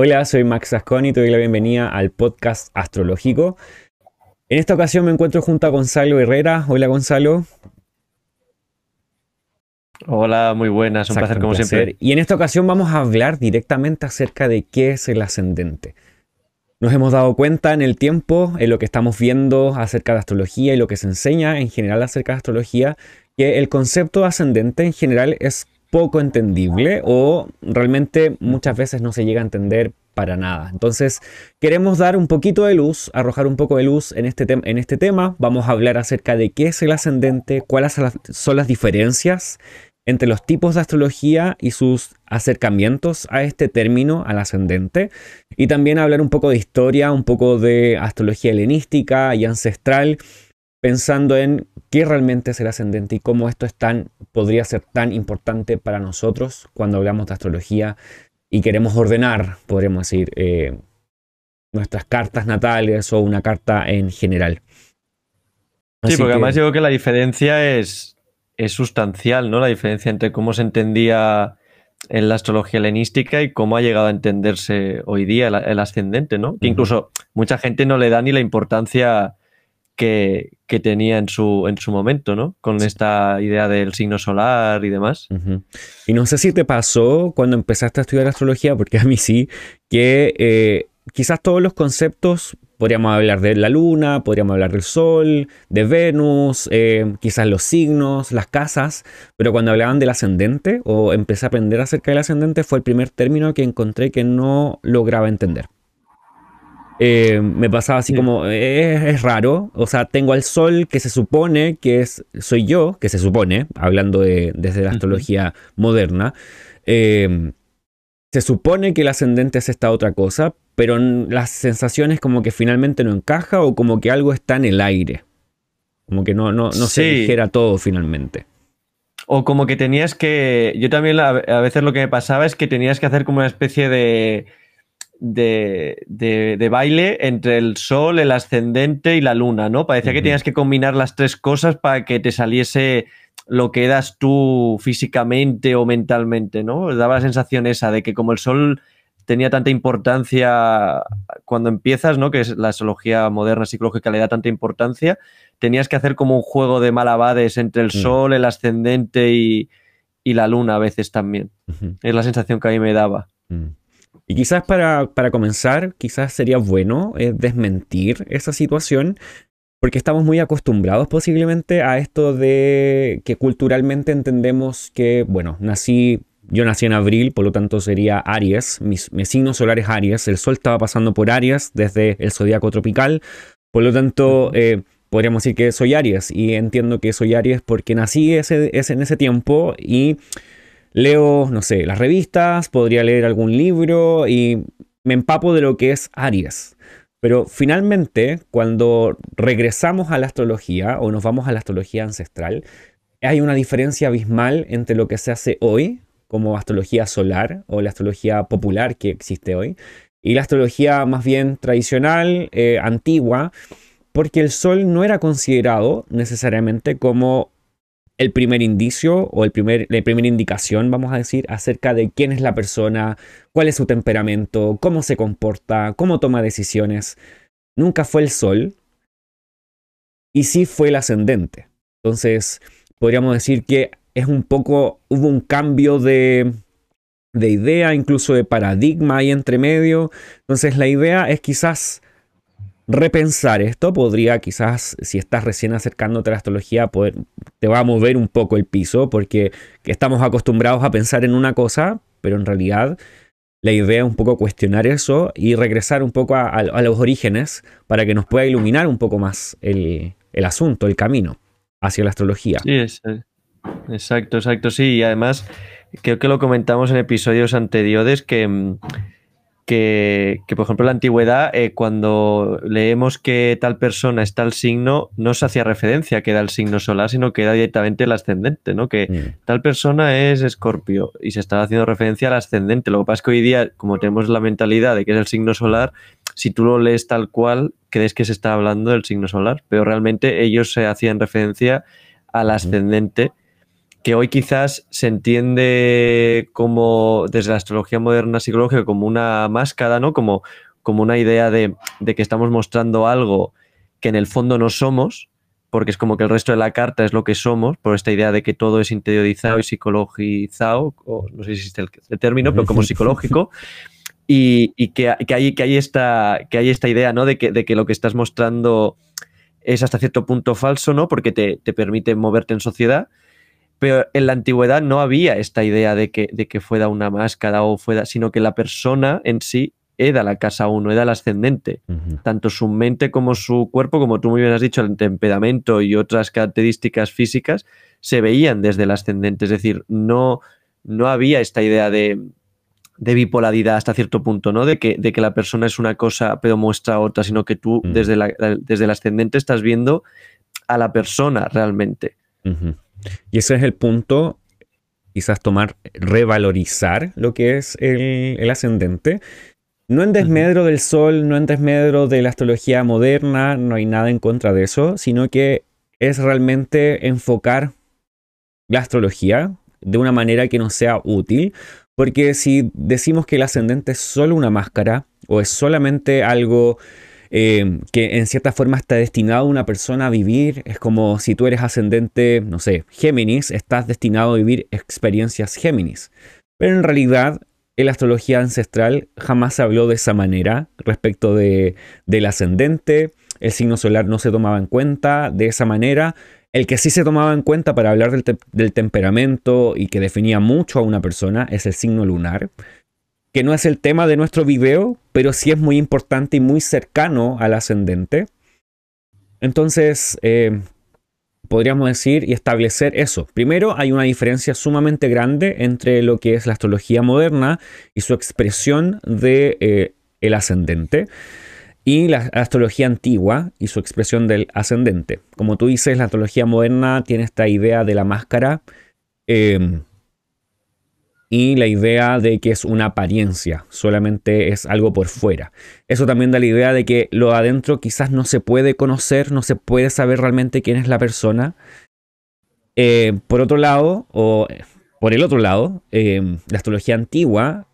Hola, soy Max Asconi y te doy la bienvenida al podcast astrológico. En esta ocasión me encuentro junto a Gonzalo Herrera. Hola, Gonzalo. Hola, muy buenas, un placer como siempre. Y en esta ocasión vamos a hablar directamente acerca de qué es el ascendente. Nos hemos dado cuenta en el tiempo, en lo que estamos viendo acerca de astrología y lo que se enseña en general acerca de astrología, que el concepto ascendente en general es poco entendible o realmente muchas veces no se llega a entender para nada. Entonces, queremos dar un poquito de luz, arrojar un poco de luz en este, en este tema. Vamos a hablar acerca de qué es el ascendente, cuáles son las diferencias entre los tipos de astrología y sus acercamientos a este término, al ascendente, y también hablar un poco de historia, un poco de astrología helenística y ancestral, pensando en qué realmente es el ascendente y cómo esto es tan, podría ser tan importante para nosotros cuando hablamos de astrología y queremos ordenar, podríamos decir, eh, nuestras cartas natales o una carta en general. sí, porque además digo que la diferencia es, es sustancial, ¿no? La diferencia entre cómo se entendía en la astrología helenística y cómo ha llegado a entenderse hoy día el, ascendente, ¿no? Que incluso mucha gente no le da ni la importancia que, tenía en su, en su momento, ¿no? Con esta idea del signo solar y demás. Y no sé si te pasó cuando empezaste a estudiar astrología, porque a mí sí, que eh, quizás todos los conceptos, podríamos hablar de la luna, podríamos hablar del sol, de Venus, eh, quizás los signos, las casas, pero cuando hablaban del ascendente o empecé a aprender acerca del ascendente fue el primer término que encontré que no lograba entender. Eh, me pasaba así como, eh, es, raro, o sea, tengo al sol que se supone que es, soy yo, que se supone, hablando de, desde la astrología moderna, eh, se supone que el ascendente es esta otra cosa, pero las sensaciones como que finalmente no encaja o como que algo está en el aire, como que no, no, no se dijera todo finalmente. O como que tenías que, yo también a veces lo que me pasaba es que tenías que hacer como una especie de de, de, baile entre el sol, el ascendente y la luna, ¿no? Parecía que tenías que combinar las tres cosas para que te saliese lo que eras tú físicamente o mentalmente, ¿no? Daba la sensación esa de que como el sol tenía tanta importancia cuando empiezas, ¿no? Que es la astrología moderna psicológica le da tanta importancia, tenías que hacer como un juego de malabades entre el mm. sol, el ascendente y, la luna a veces también. Es la sensación que a mí me daba. Y quizás para, comenzar, quizás sería bueno eh, desmentir esa situación, porque estamos muy acostumbrados posiblemente a esto de que culturalmente entendemos que, bueno, nací, yo nací en abril, por lo tanto sería Aries, mi, signo solar es Aries, el sol estaba pasando por Aries desde el zodiaco tropical, por lo tanto... Eh, podríamos decir que soy Aries y entiendo que soy Aries porque nací ese, ese, en ese tiempo y leo, no sé, las revistas, podría leer algún libro y me empapo de lo que es Aries. Pero finalmente, cuando regresamos a la astrología o nos vamos a la astrología ancestral, hay una diferencia abismal entre lo que se hace hoy, como astrología solar o la astrología popular que existe hoy, y la astrología más bien tradicional, eh, antigua, porque el Sol no era considerado necesariamente como el primer indicio o el primer, la primera indicación, vamos a decir, acerca de quién es la persona, cuál es su temperamento, cómo se comporta, cómo toma decisiones. Nunca fue el sol y sí fue el ascendente. Entonces, podríamos decir que es un poco, hubo un cambio de, de idea, incluso de paradigma ahí entre medio. Entonces, la idea es quizás repensar esto. Podría quizás, si estás recién acercándote a la astrología, poder, te va a mover un poco el piso porque estamos acostumbrados a pensar en una cosa, pero en realidad la idea es un poco cuestionar eso y regresar un poco a, los orígenes para que nos pueda iluminar un poco más el, asunto, el camino hacia la astrología. Sí, exacto, exacto, sí. Y además, creo que lo comentamos en episodios anteriores que que, por ejemplo, en la antigüedad, eh, cuando leemos que tal persona está el signo, no se hacía referencia que era el signo solar, sino que era directamente el ascendente, ¿no? Que mm. tal persona es escorpio y se estaba haciendo referencia al ascendente. Lo que pasa es que hoy día, como tenemos la mentalidad de que es el signo solar, si tú lo lees tal cual, crees que se está hablando del signo solar, pero realmente ellos se hacían referencia al ascendente que hoy quizás se entiende como desde la astrología moderna psicológica como una máscara, ¿no? Como, como una idea de, de, que estamos mostrando algo que en el fondo no somos, porque es como que el resto de la carta es lo que somos, por esta idea de que todo es interiorizado y psicologizado, o no sé si existe el, término, pero como psicológico. Y, y que, que, hay, que, hay esta, que hay esta idea, ¿no? De que, de que lo que estás mostrando es hasta cierto punto falso, ¿no? Porque te, te permite moverte en sociedad pero en la antigüedad no había esta idea de que, de que fuera una máscara o fuera, sino que la persona en sí era la casa uno, era el ascendente. Tanto su mente como su cuerpo, como tú muy bien has dicho, el temperamento y otras características físicas se veían desde el ascendente. Es decir, no, no había esta idea de, de bipolaridad hasta cierto punto, ¿no? De que, de que la persona es una cosa pero muestra otra, sino que tú desde, la, desde el ascendente estás viendo a la persona realmente. Y ese es el punto, quizás tomar, revalorizar lo que es el, ascendente. No en desmedro del sol, no en desmedro de la astrología moderna, no hay nada en contra de eso, sino que es realmente enfocar la astrología de una manera que nos sea útil, porque si decimos que el ascendente es solo una máscara o es solamente algo eh, que en cierta forma está destinado una persona a vivir. Es como si tú eres ascendente, no sé, Géminis, estás destinado a vivir experiencias Géminis. Pero en realidad, en la astrología ancestral jamás se habló de esa manera respecto de, del ascendente. El signo solar no se tomaba en cuenta de esa manera. El que sí se tomaba en cuenta para hablar del temperamento y que definía mucho a una persona es el signo lunar que no es el tema de nuestro video, pero sí es muy importante y muy cercano al ascendente. Entonces, eh, podríamos decir y establecer eso. Primero, hay una diferencia sumamente grande entre lo que es la astrología moderna y su expresión de eh, el ascendente y la astrología antigua y su expresión del ascendente. Como tú dices, la astrología moderna tiene esta idea de la máscara. Eh, y la idea de que es una apariencia, solamente es algo por fuera. Eso también da la idea de que lo adentro quizás no se puede conocer, no se puede saber realmente quién es la persona. Eh, por otro lado, o por el otro lado, eh, la astrología antigua,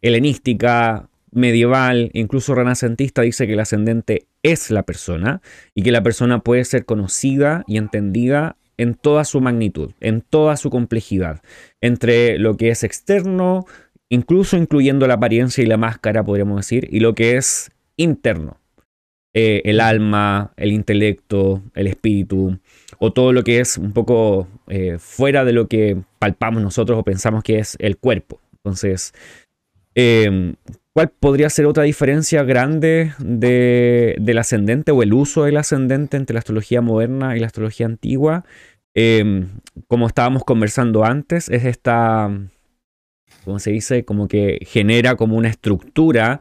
helenística, medieval, incluso renacentista, dice que el ascendente es la persona y que la persona puede ser conocida y entendida en toda su magnitud, en toda su complejidad, entre lo que es externo, incluso incluyendo la apariencia y la máscara, podríamos decir, y lo que es interno, eh, el alma, el intelecto, el espíritu, o todo lo que es un poco eh, fuera de lo que palpamos nosotros o pensamos que es el cuerpo. Entonces, em, ¿Cuál podría ser otra diferencia grande del ascendente o el uso del ascendente entre la astrología moderna y la astrología antigua? Em, como estábamos conversando antes, es esta, ¿cómo se dice? Como que genera como una estructura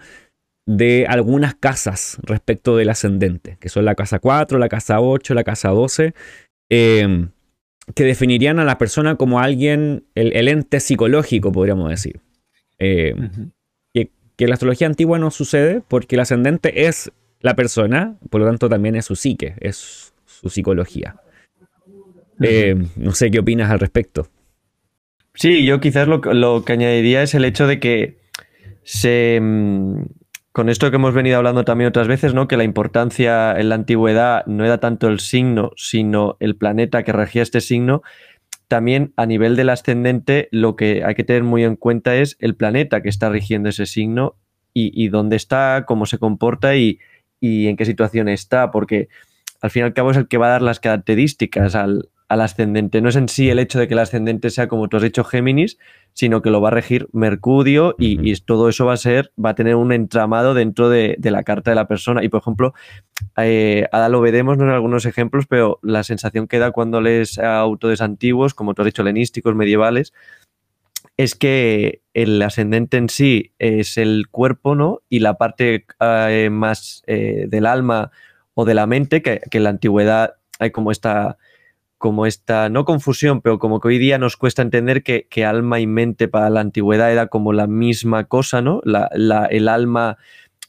de algunas casas respecto del ascendente, que son la casa 4, la casa 8, la casa 12, em, que definirían a la persona como alguien, el, ente psicológico, podríamos decir. Eh, que la astrología antigua no sucede porque el ascendente es la persona, por lo tanto también es su psique, es su psicología. Eh, no sé qué opinas al respecto. Sí, yo quizás lo, que añadiría es el hecho de que se, mm, con esto que hemos venido hablando también otras veces, ¿no? que la importancia en la antigüedad no era tanto el signo, sino el planeta que regía este signo, también a nivel del ascendente lo que hay que tener muy en cuenta es el planeta que está rigiendo ese signo y, dónde está, cómo se comporta y, en qué situación está, porque al fin y al cabo es el que va a dar las características al, al ascendente. No es en sí el hecho de que el ascendente sea, como tú has dicho, Géminis, sino que lo va a regir Mercurio y, todo eso va a ser, va a tener un entramado dentro de, la carta de la persona. Y por ejemplo, eh, ahora lo veremos en algunos ejemplos, pero la sensación que da cuando lees autores antiguos, como tú has dicho, helenísticos, medievales, es que el ascendente en sí es el cuerpo, ¿no? Y la parte eh, más eh, del alma o de la mente, que, que en la antigüedad hay como esta como esta, no confusión, pero como que hoy día nos cuesta entender que, alma y mente para la antigüedad era como la misma cosa, ¿no? La, el alma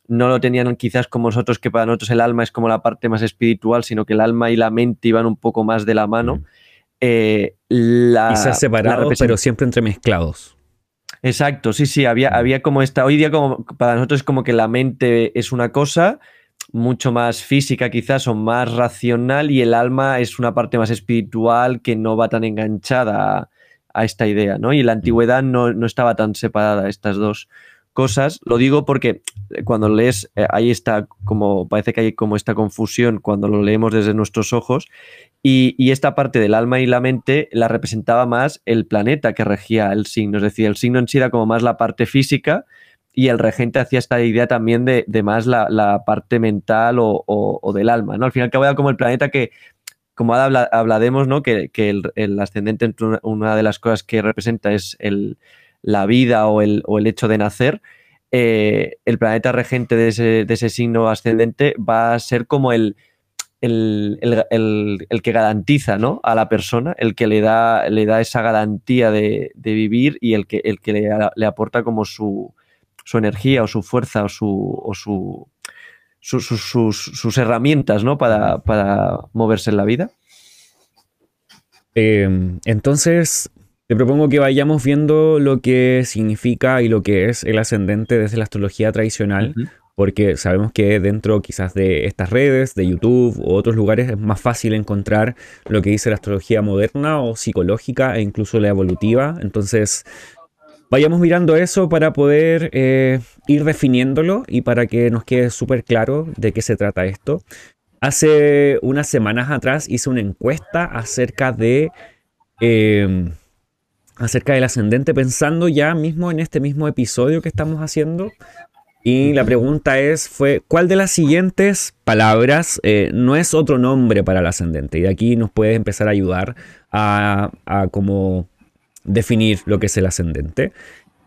no lo tenían quizás como nosotros, que para nosotros el alma es como la parte más espiritual, sino que el alma y la mente iban un poco más de la mano. eh, la... Quizás separados, pero siempre entremezclados. Exacto, sí, sí, había, había como esta, hoy día como para nosotros es como que la mente es una cosa mucho más física quizás o más racional y el alma es una parte más espiritual que no va tan enganchada a, esta idea, ¿no? Y la mm. antigüedad no, no estaba tan separada estas dos cosas. Lo digo porque cuando lees, eh, ahí está como, parece que hay como esta confusión cuando lo leemos desde nuestros ojos y, esta parte del alma y la mente la representaba más el planeta que regía el signo. Es decir, el signo en sí era como más la parte física y el regente hacía esta idea también de, más la, parte mental o, del alma. ¿no? Al final, que era como el planeta que, como habla, hablaremos, ¿no? que, el, ascendente, una de las cosas que representa es la vida o el, hecho de nacer. Eh, el planeta regente de ese, de ese signo ascendente va a ser como el el, que garantiza ¿no? a la persona, el que le da, le da esa garantía de, vivir y el que, el que le, aporta como su, su, energía o su fuerza o, su, o su, sus, herramientas ¿no? para, para, moverse en la vida. Em, entonces, te propongo que vayamos viendo lo que significa y lo que es el ascendente desde la astrología tradicional, porque sabemos que dentro quizás de estas redes, de YouTube u otros lugares es más fácil encontrar lo que dice la astrología moderna o psicológica e incluso la evolutiva. Entonces, vayamos mirando eso para poder eh, ir definiéndolo y para que nos quede súper claro de qué se trata esto. Hace unas semanas atrás hice una encuesta acerca de... Em, acerca del ascendente, pensando ya mismo en este mismo episodio que estamos haciendo, y la pregunta es, fue, ¿cuál de las siguientes palabras eh, no es otro nombre para el ascendente? Y de aquí nos puede empezar a ayudar a, a cómo definir lo que es el ascendente.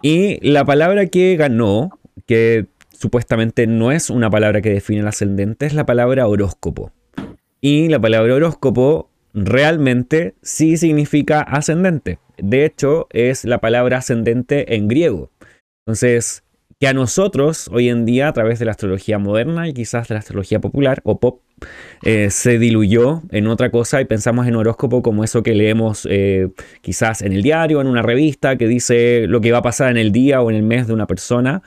Y la palabra que ganó, que supuestamente no es una palabra que define el ascendente, es la palabra horóscopo. Y la palabra horóscopo realmente sí significa ascendente. De hecho, es la palabra ascendente en griego. Entonces, que a nosotros hoy en día a través de la astrología moderna y quizás de la astrología popular o pop eh, se diluyó en otra cosa y pensamos en horóscopo como eso que leemos eh, quizás en el diario, en una revista que dice lo que va a pasar en el día o en el mes de una persona.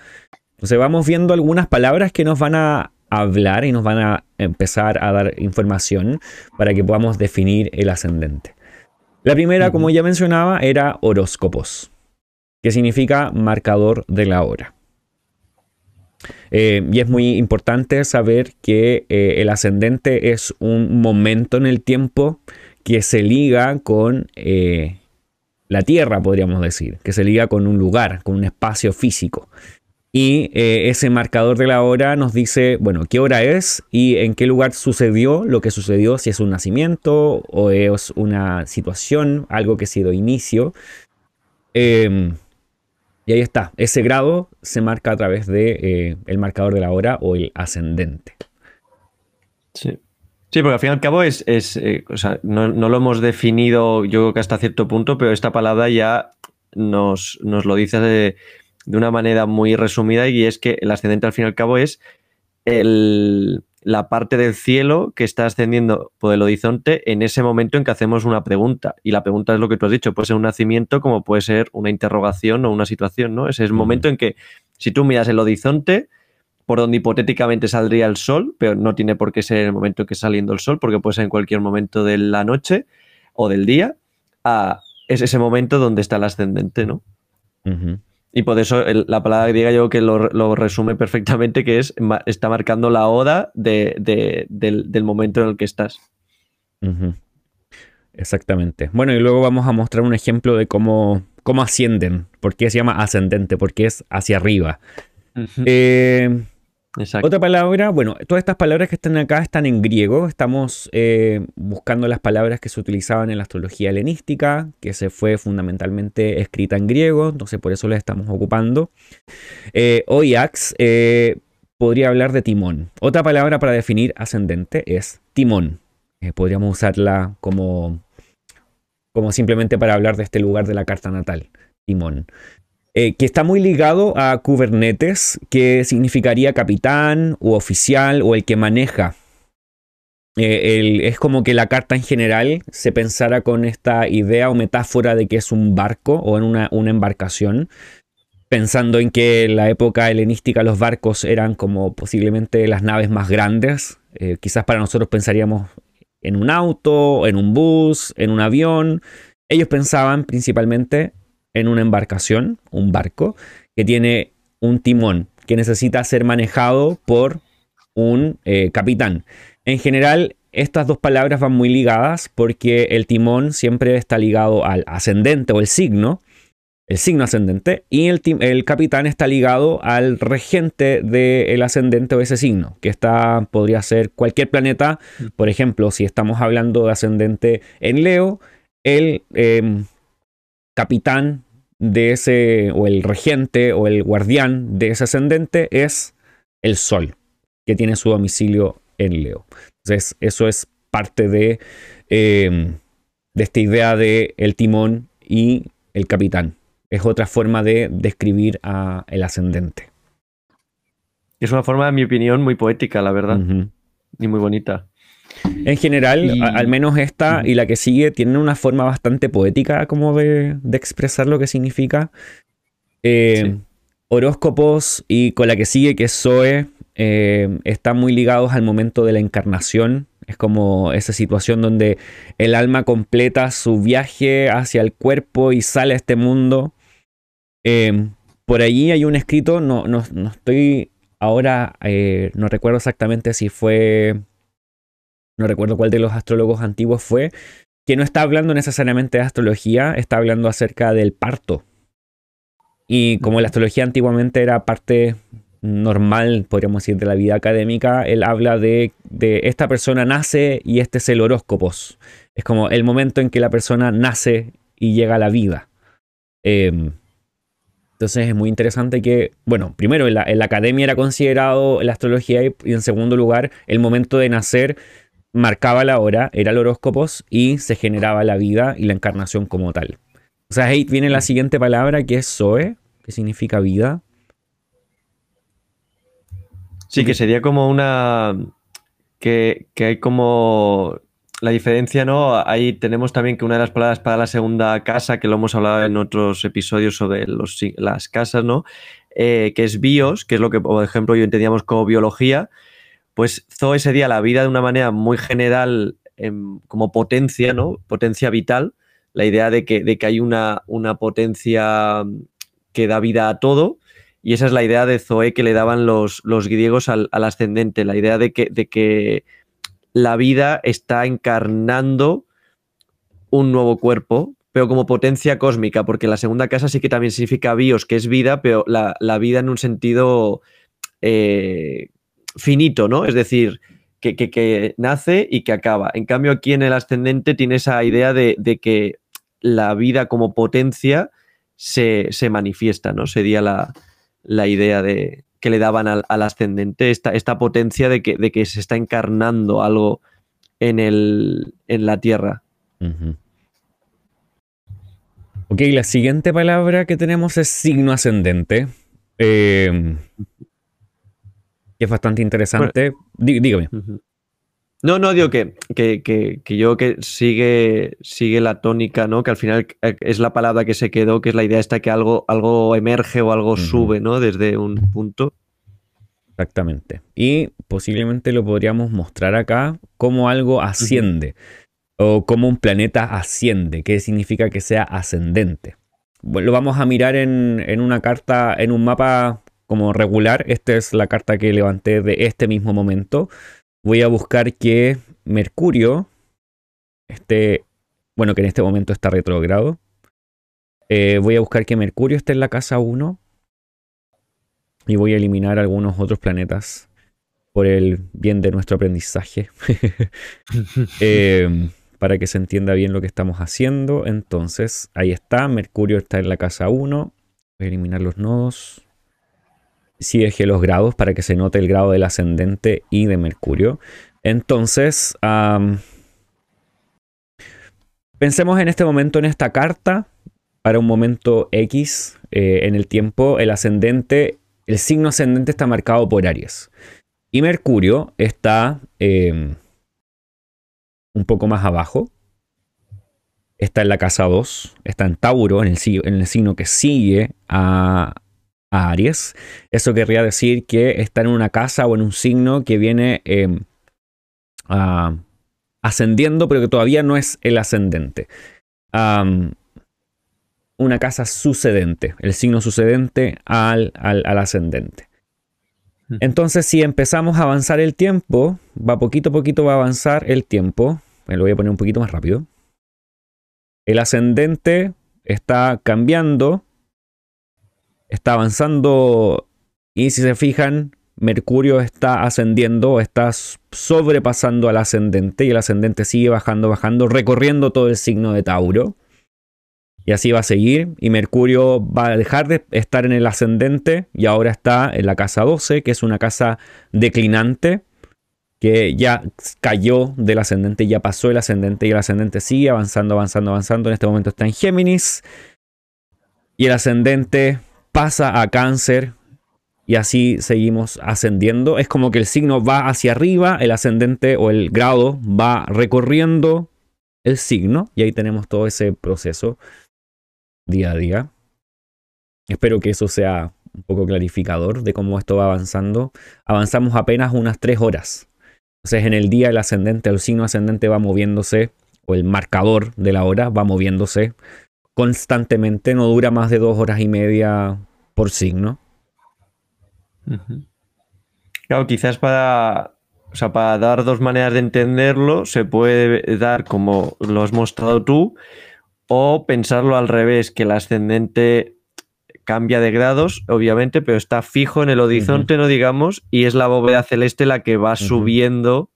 Entonces vamos viendo algunas palabras que nos van a hablar y nos van a empezar a dar información para que podamos definir el ascendente. La primera, como ya mencionaba, era horóscopos, que significa marcador de la hora. Eh, y es muy importante saber que eh, el ascendente es un momento en el tiempo que se liga con eh, la Tierra, podríamos decir, que se liga con un lugar, con un espacio físico. Y ese marcador de la hora nos dice, bueno, qué hora es y en qué lugar sucedió lo que sucedió, si es un nacimiento o es una situación, algo que ha sido inicio. Em, ahí está, ese grado se marca a través de eh, el marcador de la hora o el ascendente. Sí. Sí, porque al fin y al cabo es, eh, o sea, no, lo hemos definido yo creo que hasta cierto punto, pero esta palabra ya nos, nos lo dice de, de, una manera muy resumida y es que el ascendente al fin y al cabo es el, la parte del cielo que está ascendiendo por el horizonte en ese momento en que hacemos una pregunta. Y la pregunta es lo que tú has dicho, puede ser un nacimiento como puede ser una interrogación o una situación, ¿no? Ese es el momento en que si tú miras el horizonte, por donde hipotéticamente saldría el sol, pero no tiene por qué ser el momento en que está saliendo el sol, porque puede ser en cualquier momento de la noche o del día, es ese momento donde está el ascendente, ¿no? Y por eso la palabra griega yo que lo, resume perfectamente, que es está marcando la oda del, momento en el que estás. Exactamente. Bueno, y luego vamos a mostrar un ejemplo de cómo, cómo ascienden, por qué se llama ascendente, porque es hacia arriba. Otra palabra, bueno, todas estas palabras que están acá están en griego. Estamos eh, buscando las palabras que se utilizaban en la astrología helenística, que se fue fundamentalmente escrita en griego, entonces por eso las estamos ocupando. Eh, Oyax eh, podría hablar de timón. Otra palabra para definir ascendente es timón. podríamos usarla como, como simplemente para hablar de este lugar de la carta natal, timón. Eh, que está muy ligado a Kubernetes, que significaría capitán o oficial o el que maneja. eh, es como que la carta en general se pensara con esta idea o metáfora de que es un barco o en una, embarcación, pensando en que en la época helenística los barcos eran como posiblemente las naves más grandes. Eh, quizás para nosotros pensaríamos en un auto, en un bus, en un avión. Ellos pensaban principalmente en una embarcación, un barco, que tiene un timón, que necesita ser manejado por un eh, capitán. En general, estas dos palabras van muy ligadas porque el timón siempre está ligado al ascendente o el signo, el signo ascendente, y el, el capitán está ligado al regente del ascendente o ese signo, que está, podría ser cualquier planeta. Mm. Por ejemplo, si estamos hablando de ascendente en Leo, el em, capitán de ese, o el regente o el guardián de ese ascendente es el Sol, que tiene su domicilio en Leo. Entonces, eso es parte de, em, de esta idea de el timón y el capitán. Es otra forma de describir a el ascendente. Es una forma, en mi opinión, muy poética, la verdad. Y muy bonita. En general, al menos esta y la que sigue tienen una forma bastante poética como de, expresar lo que significa. Eh, horóscopos y con la que sigue, que es Zoe, eh, están muy ligados al momento de la encarnación. Es como esa situación donde el alma completa su viaje hacia el cuerpo y sale a este mundo. Eh, por allí hay un escrito, no, no, estoy ahora, eh, no recuerdo exactamente si fue, no recuerdo cuál de los astrólogos antiguos fue, que no está hablando necesariamente de astrología, está hablando acerca del parto. Y como la astrología antiguamente era parte normal, podríamos decir, de la vida académica, él habla de, de esta persona nace y este es el horóscopo. Es como el momento en que la persona nace y llega a la vida. Em, entonces es muy interesante que, bueno, primero en la, academia era considerado la astrología y, en segundo lugar el momento de nacer marcaba la hora, era el horóscopo y se generaba la vida y la encarnación como tal. O sea, ahí viene la siguiente palabra que es Zoe, que significa vida. Sí, que sería como una. Que, hay como. La diferencia, ¿no? Ahí tenemos también que una de las palabras para la segunda casa, que lo hemos hablado en otros episodios sobre los, las casas, ¿no? Eh, que es bios, que es lo que, por ejemplo, yo entendíamos como biología. Pues Zoe sería la vida de una manera muy general, em, como potencia, ¿no? Potencia vital. La idea de que, de que hay una, una potencia que da vida a todo y esa es la idea de Zoe que le daban los, los griegos al, ascendente, la idea de que, de que la vida está encarnando un nuevo cuerpo, pero como potencia cósmica, porque la segunda casa sí que también significa bios, que es vida, pero la, vida en un sentido eh, finito, ¿no? Es decir, que, nace y que acaba. En cambio, aquí en el ascendente tiene esa idea de, que la vida como potencia se, se manifiesta, ¿no? Sería la, la idea de que le daban al, ascendente, esta, esta potencia de que, de que, se está encarnando algo en, el, en la Tierra. Ok, la siguiente palabra que tenemos es signo ascendente. Em, que es bastante interesante. dígame. No, no, digo que, que, que, yo que sigue, sigue la tónica, ¿no? Que al final eh, es la palabra que se quedó, que es la idea esta que algo, algo emerge o algo sube, ¿no? Desde un punto. Exactamente. Y posiblemente lo podríamos mostrar acá como algo asciende o como un planeta asciende, que significa que sea ascendente. Bueno, lo vamos a mirar en, en una carta, en un mapa como regular. Esta es la carta que levanté de este mismo momento voy a buscar que Mercurio esté, bueno, que en este momento está retrogrado. Eh, voy a buscar que Mercurio esté en la casa 1 y voy a eliminar algunos otros planetas por el bien de nuestro aprendizaje. Eh, para que se entienda bien lo que estamos haciendo. Entonces, ahí está. Mercurio está en la casa 1. Voy a eliminar los nodos si dejé los grados para que se note el grado del ascendente y de Mercurio. Entonces, pensemos en este momento en esta carta. Para un momento X eh, en el tiempo, el ascendente, el signo ascendente está marcado por Aries. Y Mercurio está em, un poco más abajo. Está en la casa 2, está en Tauro, en el signo que sigue a, Aries. Eso querría decir que está en una casa o en un signo que viene em, ascendiendo, pero que todavía no es el ascendente. una casa sucedente, el signo sucedente al, al, ascendente. Hmm. Entonces, si empezamos a avanzar el tiempo, va poquito a poquito va a avanzar el tiempo. Me lo voy a poner un poquito más rápido. El ascendente está cambiando está avanzando y si se fijan, Mercurio está ascendiendo, está sobrepasando al ascendente y el ascendente sigue bajando, bajando, recorriendo todo el signo de Tauro. Y así va a seguir. Y Mercurio va a dejar de estar en el ascendente y ahora está en la casa 12, que es una casa declinante, que ya cayó del ascendente, ya pasó el ascendente y el ascendente sigue avanzando, avanzando, avanzando. En este momento está en Géminis. Y el ascendente pasa a cáncer y así seguimos ascendiendo. Es como que el signo va hacia arriba, el ascendente o el grado va recorriendo el signo y ahí tenemos todo ese proceso día a día. Espero que eso sea un poco clarificador de cómo esto va avanzando. Avanzamos apenas unas tres horas. Entonces en el día el ascendente, el signo ascendente va moviéndose, o el marcador de la hora va moviéndose constantemente, no dura más de dos horas y media por signo. Claro, quizás para, o sea, para dar dos maneras de entenderlo, se puede dar como lo has mostrado tú, o pensarlo al revés, que el ascendente cambia de grados, obviamente, pero está fijo en el horizonte, no digamos, y es la bóveda celeste la que va subiendo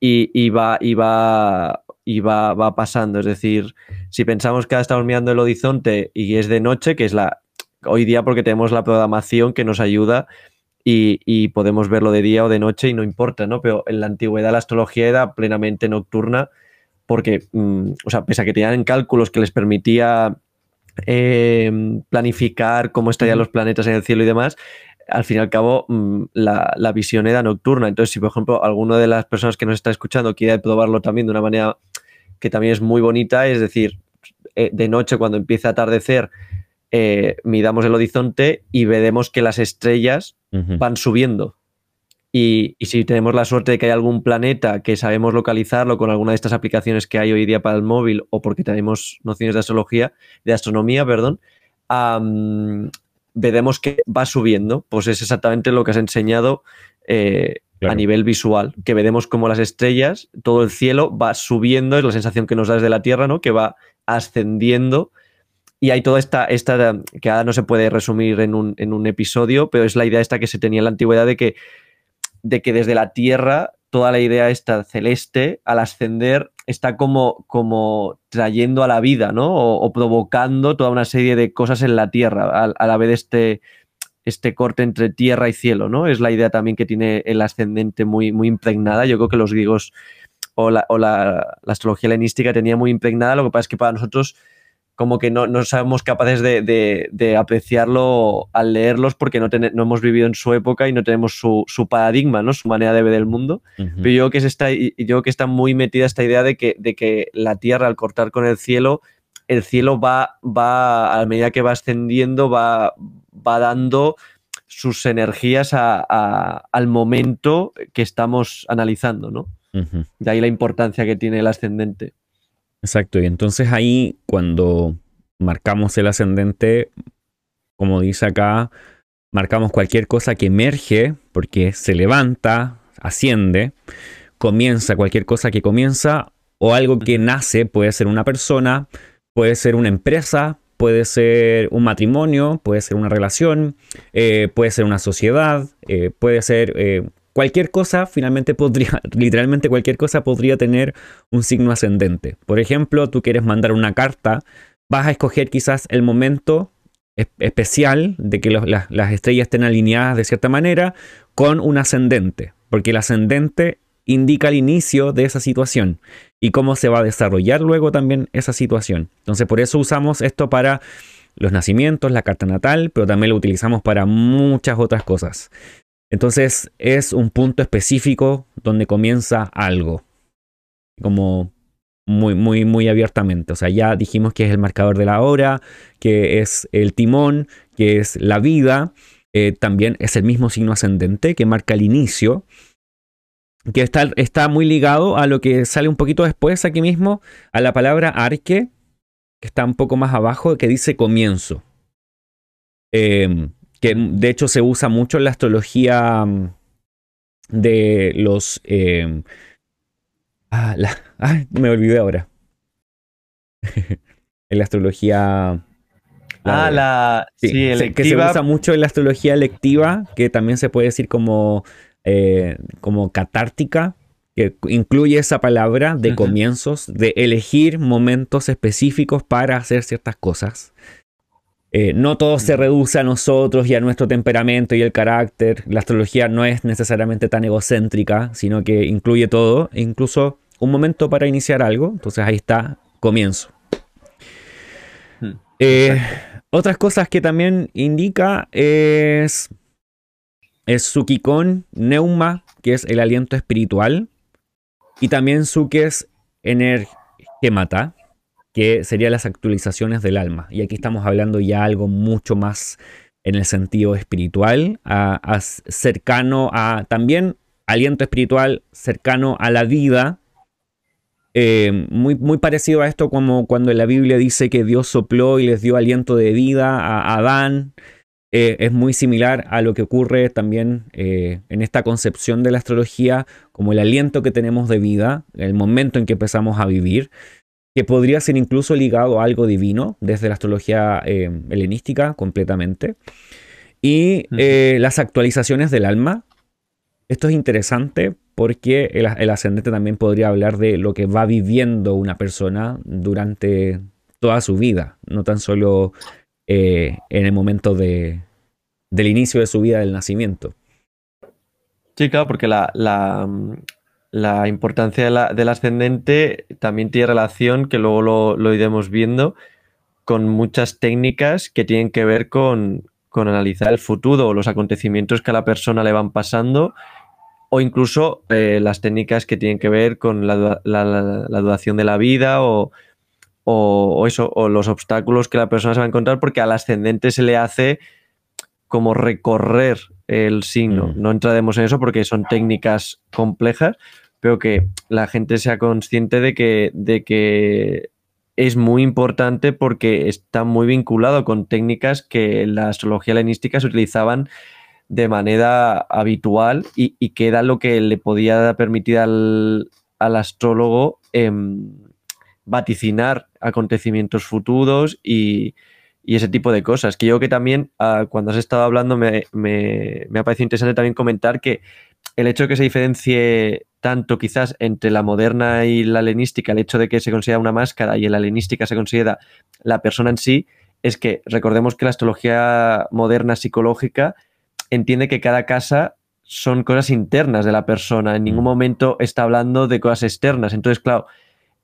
y, y, va, y va y va, va, pasando. Es decir, si pensamos que ahora estamos mirando el horizonte y es de noche, que es la hoy día porque tenemos la programación que nos ayuda y, podemos verlo de día o de noche y no importa, ¿no? Pero en la antigüedad la astrología era plenamente nocturna porque, mm, o sea, pese a que tenían cálculos que les permitía eh, planificar cómo estarían los planetas en el cielo y demás, al fin y al cabo mm, la, visión era nocturna. Entonces, si por ejemplo alguna de las personas que nos está escuchando quiere probarlo también de una manera que también es muy bonita, es decir, eh, de noche cuando empieza a atardecer, eh, midamos el horizonte y veremos que las estrellas van subiendo. Y, y, si tenemos la suerte de que hay algún planeta que sabemos localizarlo con alguna de estas aplicaciones que hay hoy día para el móvil o porque tenemos nociones de astrología, de astronomía, perdón, veremos que va subiendo. Pues es exactamente lo que has enseñado eh, a nivel visual, que veremos como las estrellas, todo el cielo va subiendo, es la sensación que nos da desde la Tierra, ¿no? Que va ascendiendo. Y hay toda esta, esta que ahora no se puede resumir en un, en un episodio, pero es la idea esta que se tenía en la antigüedad de que, de que desde la Tierra toda la idea esta celeste, al ascender, está como, como trayendo a la vida, ¿no? O, provocando toda una serie de cosas en la Tierra, a, la vez este, este corte entre tierra y cielo, ¿no? Es la idea también que tiene el ascendente muy, muy impregnada. Yo creo que los griegos o la, o la, la astrología helenística tenía muy impregnada, lo que pasa es que para nosotros como que no, no somos capaces de, apreciarlo al leerlos porque no, no, hemos vivido en su época y no tenemos su, paradigma, ¿no? su manera de ver el mundo. Pero yo que, está, yo que está muy metida esta idea de que, de que la Tierra al cortar con el cielo, el cielo va, va a medida que va ascendiendo, va, va dando sus energías al momento que estamos analizando, ¿no? De ahí la importancia que tiene el ascendente. Exacto, y entonces ahí cuando marcamos el ascendente, como dice acá, marcamos cualquier cosa que emerge, porque se levanta, asciende, comienza cualquier cosa que comienza, o algo que nace, puede ser una persona, puede ser una empresa, puede ser un matrimonio, puede ser una relación, eh, puede ser una sociedad, eh, puede ser eh, cualquier cosa finalmente podría, literalmente cualquier cosa podría tener un signo ascendente. Por ejemplo, tú quieres mandar una carta, vas a escoger quizás el momento especial de que las, estrellas estén alineadas de cierta manera con un ascendente, porque el ascendente indica el inicio de esa situación y cómo se va a desarrollar luego también esa situación. Entonces, por eso usamos esto para los nacimientos, la carta natal, pero también lo utilizamos para muchas otras cosas. Entonces es un punto específico donde comienza algo. como muy, muy, muy abiertamente. O sea, ya dijimos que es el marcador de la hora, que es el timón, que es la vida. Eh, también es el mismo signo ascendente que marca el inicio, que está, está, muy ligado a lo que sale un poquito después aquí mismo, a la palabra arque, que está un poco más abajo, que dice comienzo. Em, que de hecho se usa mucho en la astrología mm, de los... Em, ah, me olvidé ahora. en la astrología... ah, la... Sí, Que se usa mucho en la astrología electiva, que también se puede decir como, eh, como catártica, que incluye esa palabra de comienzos, de elegir momentos específicos para hacer ciertas cosas. Eh, no todo se reduce a nosotros y a nuestro temperamento y el carácter. La astrología no es necesariamente tan egocéntrica, sino que incluye todo, incluso un momento para iniciar algo. Entonces ahí está, comienzo. Hmm, eh, otras cosas que también indica es, es Sukikon Neuma, que es el aliento espiritual. Y también Sukes Energemata, que serían las actualizaciones del alma. Y aquí estamos hablando ya algo mucho más en el sentido espiritual, cercano a también aliento espiritual, cercano a la vida. Eh, muy, muy parecido a esto como cuando en la Biblia dice que Dios sopló y les dio aliento de vida a Adán. Eh, es muy similar a lo que ocurre también eh, en esta concepción de la astrología, como el aliento que tenemos de vida, el momento en que empezamos a vivir, que podría ser incluso ligado a algo divino desde la astrología eh, helenística completamente. Y las actualizaciones del alma. Esto es interesante porque el ascendente también podría hablar de lo que va viviendo una persona durante toda su vida, no tan solo en el momento de, del inicio de su vida del nacimiento. Sí, claro, porque la, la, importancia del ascendente también tiene relación, que luego lo, iremos viendo, con muchas técnicas que tienen que ver con, analizar el futuro o los acontecimientos que a la persona le van pasando o incluso eh, las técnicas que tienen que ver con la, duración de la vida o, o, eso, o los obstáculos que la persona se va a encontrar porque al ascendente se le hace como recorrer el signo. Mm. No entraremos en eso porque son técnicas complejas, pero que la gente sea consciente de que, de que es muy importante porque está muy vinculado con técnicas que en la astrología helenística se utilizaban de manera habitual y, que era lo que le podía permitir al, astrólogo em, vaticinar acontecimientos futuros y, y ese tipo de cosas. Que yo que también, ah, cuando has estado hablando, me, ha parecido interesante también comentar que el hecho de que se diferencie tanto quizás entre la moderna y la helenística, el hecho de que se considera una máscara y en la helenística se considera la persona en sí, es que recordemos que la astrología moderna psicológica entiende que cada casa son cosas internas de la persona, en ningún mm. momento está hablando de cosas externas. Entonces, claro,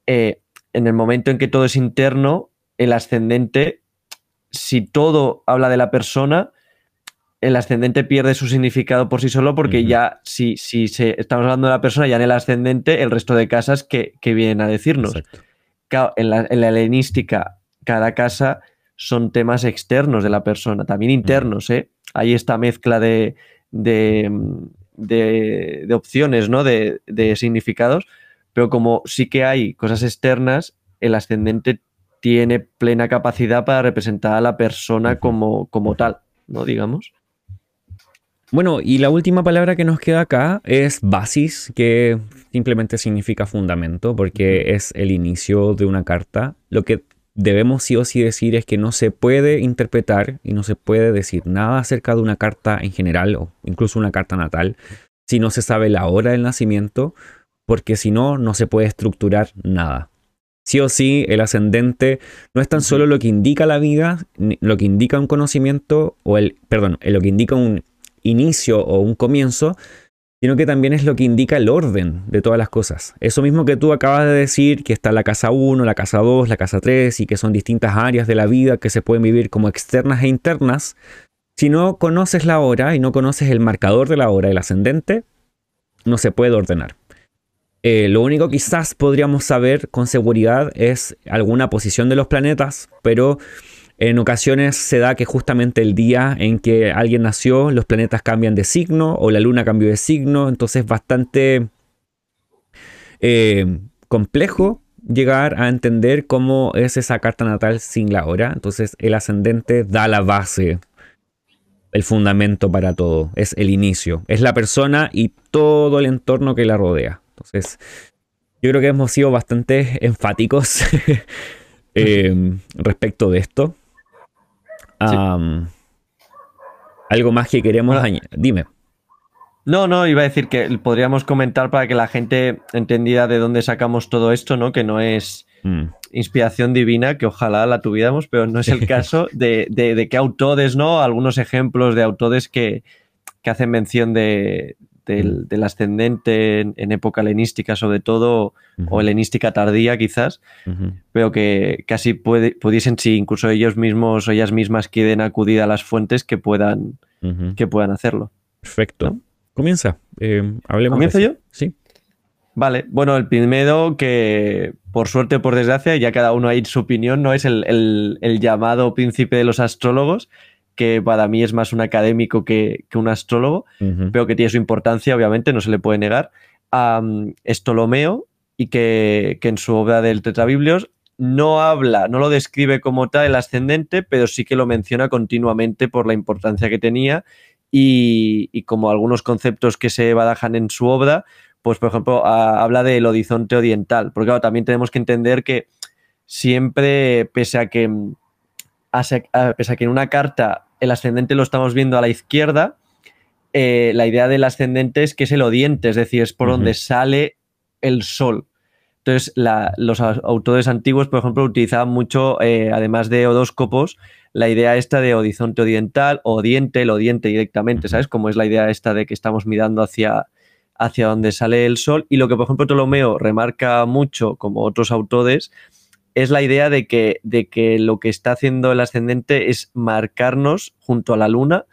eh, en el momento en que todo es interno, el ascendente si todo habla de la persona, el ascendente pierde su significado por sí solo porque ya si, si se, estamos hablando de la persona, ya en el ascendente, el resto de casas que, vienen a decirnos. en, la, helenística, cada casa son temas externos de la persona, también internos. ¿eh? Hay esta mezcla de, de, de, opciones, ¿no? de, de significados, pero como sí que hay cosas externas, el ascendente tiene plena capacidad para representar a la persona como, como tal, ¿no? Digamos. Bueno, y la última palabra que nos queda acá es basis, que simplemente significa fundamento, porque es el inicio de una carta. Lo que debemos sí o sí decir es que no se puede interpretar y no se puede decir nada acerca de una carta en general, o incluso una carta natal, si no se sabe la hora del nacimiento, porque si no, no se puede estructurar nada. Sí o sí, el ascendente no es tan solo lo que indica la vida, lo que indica un conocimiento, o el, perdón, lo que indica un inicio o un comienzo, sino que también es lo que indica el orden de todas las cosas. Eso mismo que tú acabas de decir, que está la casa 1, la casa 2, la casa 3, y que son distintas áreas de la vida que se pueden vivir como externas e internas, si no conoces la hora y no conoces el marcador de la hora, el ascendente, no se puede ordenar. Eh, lo único quizás podríamos saber con seguridad es alguna posición de los planetas, pero en ocasiones se da que justamente el día en que alguien nació, los planetas cambian de signo o la luna cambió de signo, entonces es bastante eh, complejo llegar a entender cómo es esa carta natal sin la hora. Entonces el ascendente da la base, el fundamento para todo, es el inicio, es la persona y todo el entorno que la rodea. Entonces, yo creo que hemos sido bastante enfáticos eh, respecto de esto. algo más que queremos añadir. Dime. No, no, iba a decir que podríamos comentar para que la gente entendiera de dónde sacamos todo esto, ¿no? Que no es mm. inspiración divina, que ojalá la tuviéramos, pero no es el caso de, de, qué autores, ¿no? Algunos ejemplos de autores que, que hacen mención de, Del, ascendente en, época helenística sobre todo, o helenística tardía quizás, pero que casi pudiesen, si incluso ellos mismos o ellas mismas quieren acudir a las fuentes, que puedan, que puedan hacerlo. Perfecto. Comienza. Eh, hablemos ¿Comienzo yo? Sí. Vale, bueno, el primero que por suerte o por desgracia, ya cada uno hay su opinión, no es el, el llamado príncipe de los astrólogos, que para mí es más un académico que, un astrólogo, pero que tiene su importancia, obviamente, no se le puede negar, es Ptolomeo y que, en su obra del Tetrabiblios no habla, no lo describe como tal el ascendente, pero sí que lo menciona continuamente por la importancia que tenía y, como algunos conceptos que se barajan en su obra, pues por ejemplo habla del horizonte oriental, porque claro, también tenemos que entender que siempre, pese a que pese a que en una carta el ascendente lo estamos viendo a la izquierda, eh, la idea del ascendente es que es el oriente, es decir, es por donde sale el sol. Entonces, los autores antiguos, por ejemplo, utilizaban mucho, eh, además de horóscopos, la idea esta de horizonte oriental, o oriente, el oriente directamente, ¿sabes? Como es la idea esta de que estamos mirando hacia, hacia donde sale el sol. Y lo que, por ejemplo, Ptolomeo remarca mucho, como otros autores, es la idea de que, de que lo que está haciendo el ascendente es marcarnos junto a la luna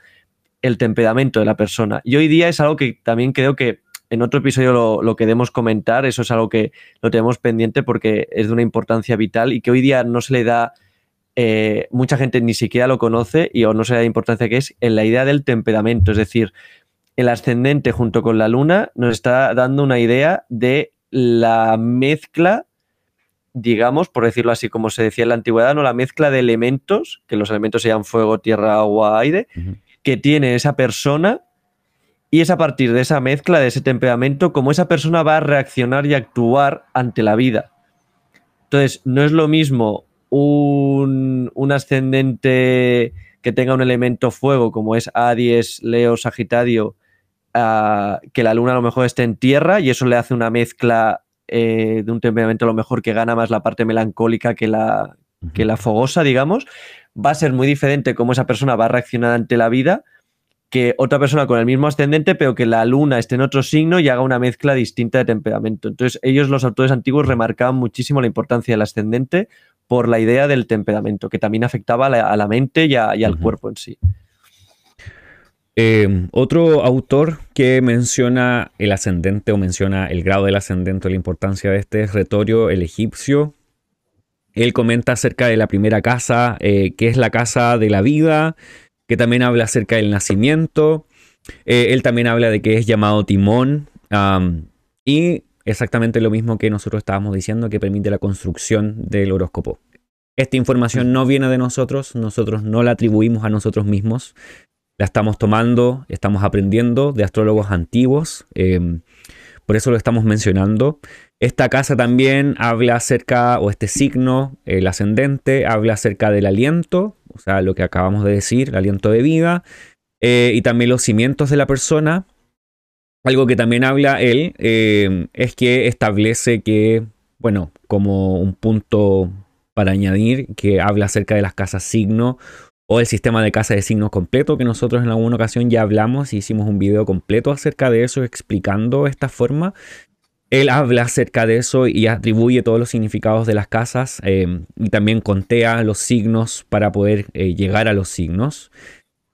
el temperamento de la persona. Y hoy día es algo que también creo que en otro episodio lo, queremos comentar, eso es algo que lo tenemos pendiente porque es de una importancia vital y que hoy día no se le da, eh, mucha gente ni siquiera lo conoce y o no se le da importancia que es en la idea del temperamento, es decir, el ascendente junto con la luna nos está dando una idea de la mezcla digamos, por decirlo así como se decía en la antigüedad, ¿no? la mezcla de elementos, que los elementos sean fuego, tierra, agua, aire, que tiene esa persona y es a partir de esa mezcla, de ese temperamento, como esa persona va a reaccionar y actuar ante la vida. Entonces, no es lo mismo un, ascendente que tenga un elemento fuego, como es Aries, Leo, Sagitario, ah, que la luna a lo mejor esté en tierra y eso le hace una mezcla eh, de un temperamento a lo mejor que gana más la parte melancólica que la, que la fogosa, digamos, va a ser muy diferente cómo esa persona va a reaccionar ante la vida que otra persona con el mismo ascendente, pero que la luna esté en otro signo y haga una mezcla distinta de temperamento. Entonces, ellos, los autores antiguos, remarcaban muchísimo la importancia del ascendente por la idea del temperamento, que también afectaba a la, mente y, al cuerpo en sí. Em, otro autor que menciona el ascendente o menciona el grado del ascendente o la importancia de este es Retorio el egipcio. Él comenta acerca de la primera casa, eh, que es la casa de la vida, que también habla acerca del nacimiento. Eh, él también habla de que es llamado timón. y exactamente lo mismo que nosotros estábamos diciendo, que permite la construcción del horóscopo. Esta información no viene de nosotros, nosotros no la atribuimos a nosotros mismos, la estamos tomando, estamos aprendiendo de astrólogos antiguos, em, por eso lo estamos mencionando. Esta casa también habla acerca, o este signo, el ascendente, habla acerca del aliento, o sea, lo que acabamos de decir, el aliento de vida, eh, y también los cimientos de la persona. Algo que también habla él em, es que establece que, bueno, como un punto para añadir, que habla acerca de las casas signo o el sistema de casa de signos completo, que nosotros en alguna ocasión ya hablamos y hicimos un video completo acerca de eso, explicando esta forma. Él habla acerca de eso y atribuye todos los significados de las casas eh, y también contea los signos para poder eh, llegar a los signos.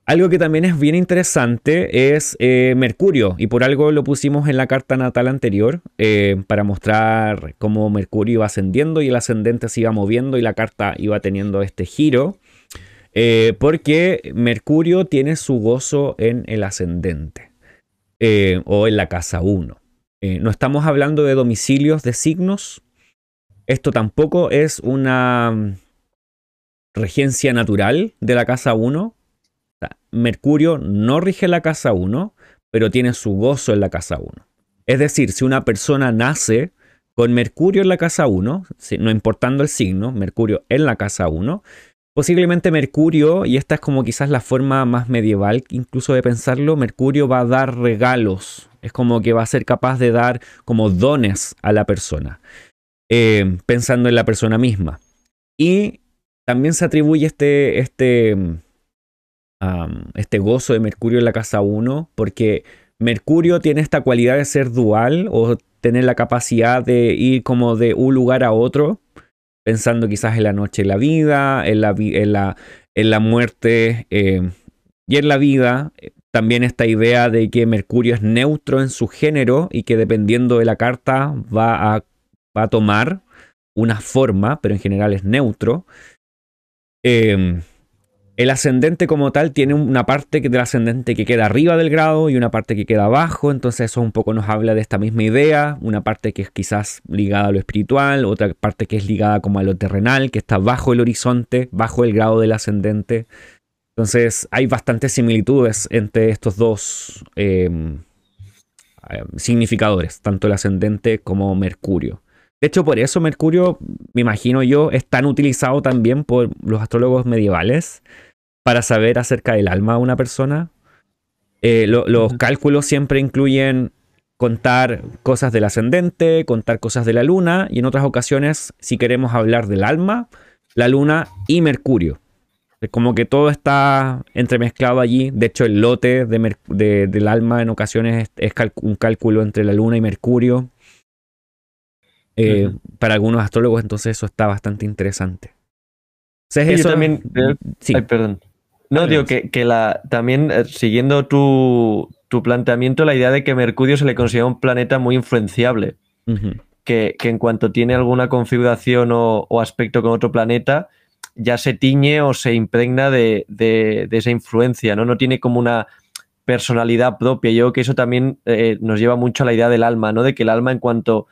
Algo que también es bien interesante es eh, Mercurio, y por algo lo pusimos en la carta natal anterior, eh, para mostrar cómo Mercurio iba ascendiendo y el ascendente se iba moviendo y la carta iba teniendo este giro, eh, porque Mercurio tiene su gozo en el ascendente, o en la casa 1. no estamos hablando de domicilios de signos, esto tampoco es una mm, regencia natural de la casa 1, Mercurio no rige la casa 1, pero tiene su gozo en la casa 1. Es decir, si una persona nace con Mercurio en la casa 1, no importando el signo, Mercurio en la casa 1, posiblemente Mercurio, y esta es como quizás la forma más medieval incluso de pensarlo, Mercurio va a dar regalos, es como que va a ser capaz de dar como dones a la persona, eh, pensando en la persona misma. Y también se atribuye este, este este gozo de Mercurio en la casa 1, porque Mercurio tiene esta cualidad de ser dual o tener la capacidad de ir como de un lugar a otro, pensando quizás en la noche en la vida, en la, en la, en la muerte eh, y en la vida. También esta idea de que Mercurio es neutro en su género y que dependiendo de la carta va a, va a tomar una forma, pero en general es neutro. Eh, el ascendente como tal tiene una parte del ascendente que queda arriba del grado y una parte que queda abajo, entonces eso un poco nos habla de esta misma idea, una parte que es quizás ligada a lo espiritual, otra parte que es ligada como a lo terrenal, que está bajo el horizonte, bajo el grado del ascendente. Entonces hay bastantes similitudes entre estos dos em, em, significadores, tanto el ascendente como Mercurio. De hecho, por eso Mercurio, me imagino yo, es tan utilizado también por los astrólogos medievales para saber acerca del alma de una persona. Eh, los cálculos siempre incluyen contar cosas del ascendente, contar cosas de la luna y en otras ocasiones, si queremos hablar del alma, la luna y Mercurio. Es como que todo está entremezclado allí. De hecho, el lote del alma en ocasiones es, un cálculo entre la luna y Mercurio. Eh, para algunos astrólogos, entonces eso está bastante interesante. eso también. Sí. perdón. No, digo que, la, también eh, siguiendo tu, planteamiento, la idea de que Mercurio se le considera un planeta muy influenciable. que, en cuanto tiene alguna configuración o, aspecto con otro planeta, ya se tiñe o se impregna de, esa influencia, ¿no? No tiene como una personalidad propia. Yo creo que eso también eh, nos lleva mucho a la idea del alma, ¿no? De que el alma, en cuanto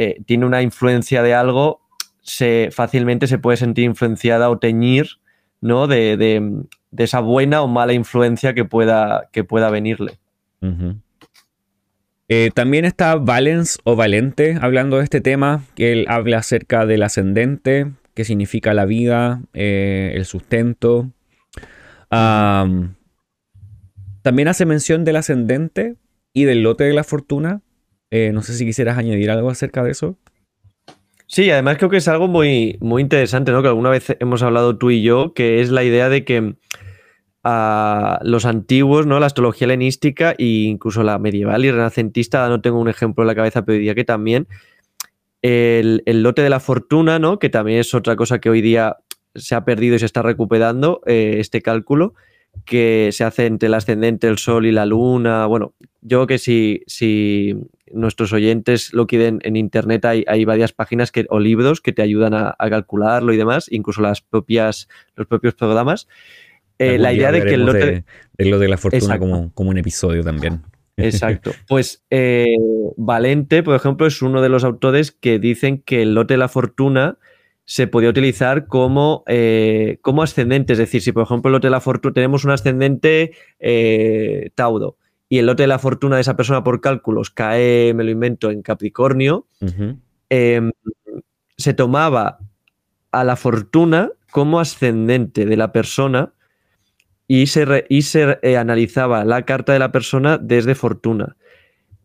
eh, tiene una influencia de algo, se, fácilmente se puede sentir influenciada o teñir ¿no? De, esa buena o mala influencia que pueda, que pueda venirle. Eh, también está Valens o Valente hablando de este tema, que él habla acerca del ascendente, que significa la vida, eh, el sustento. también hace mención del ascendente y del lote de la fortuna. Eh, no sé si quisieras añadir algo acerca de eso. Sí, además creo que es algo muy, muy interesante, ¿no? Que alguna vez hemos hablado tú y yo, que es la idea de que a ah, los antiguos, ¿no? La astrología helenística e incluso la medieval y renacentista, no tengo un ejemplo en la cabeza, pero diría que también el, lote de la fortuna, ¿no? Que también es otra cosa que hoy día se ha perdido y se está recuperando, eh, este cálculo que se hace entre el ascendente, el sol y la luna. Bueno, yo que si, si nuestros oyentes lo quieren en internet, hay, hay varias páginas que, o libros que te ayudan a, calcularlo y demás, incluso las propias, los propios programas. Eh, la idea de que el lote... De, lo de la fortuna como, como, un episodio también. Exacto. Pues eh, Valente, por ejemplo, es uno de los autores que dicen que el lote de la fortuna se podía utilizar como, eh, como ascendente. Es decir, si por ejemplo el lote de la fortuna tenemos un ascendente Tauro y el lote de la fortuna de esa persona por cálculos cae, me lo invento, en Capricornio, em, se tomaba a la fortuna como ascendente de la persona y se, y se eh, analizaba la carta de la persona desde fortuna.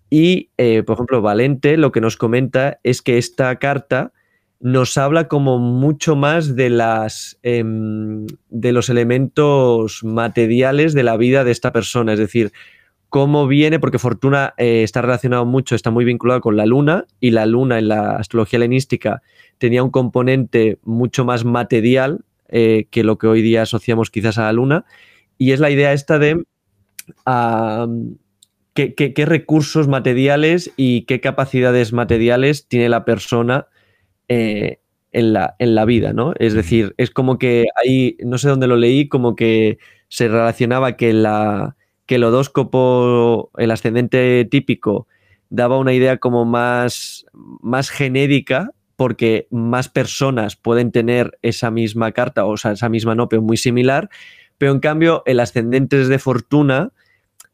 Y, eh, por ejemplo, Valente lo que nos comenta es que esta carta nos habla como mucho más de, las, em, de los elementos materiales de la vida de esta persona. Es decir, cómo viene, porque Fortuna eh, está relacionado mucho, está muy vinculado con la luna, y la luna en la astrología helenística tenía un componente mucho más material eh, que lo que hoy día asociamos quizás a la luna, y es la idea esta de qué, recursos materiales y qué capacidades materiales tiene la persona eh, en, la, en, la, vida, ¿no? Es decir, es como que ahí, no sé dónde lo leí, como que se relacionaba que, la, que el odóscopo, el ascendente típico, daba una idea como más, más genérica porque más personas pueden tener esa misma carta, o sea, esa misma no, pero muy similar, pero en cambio el ascendente de fortuna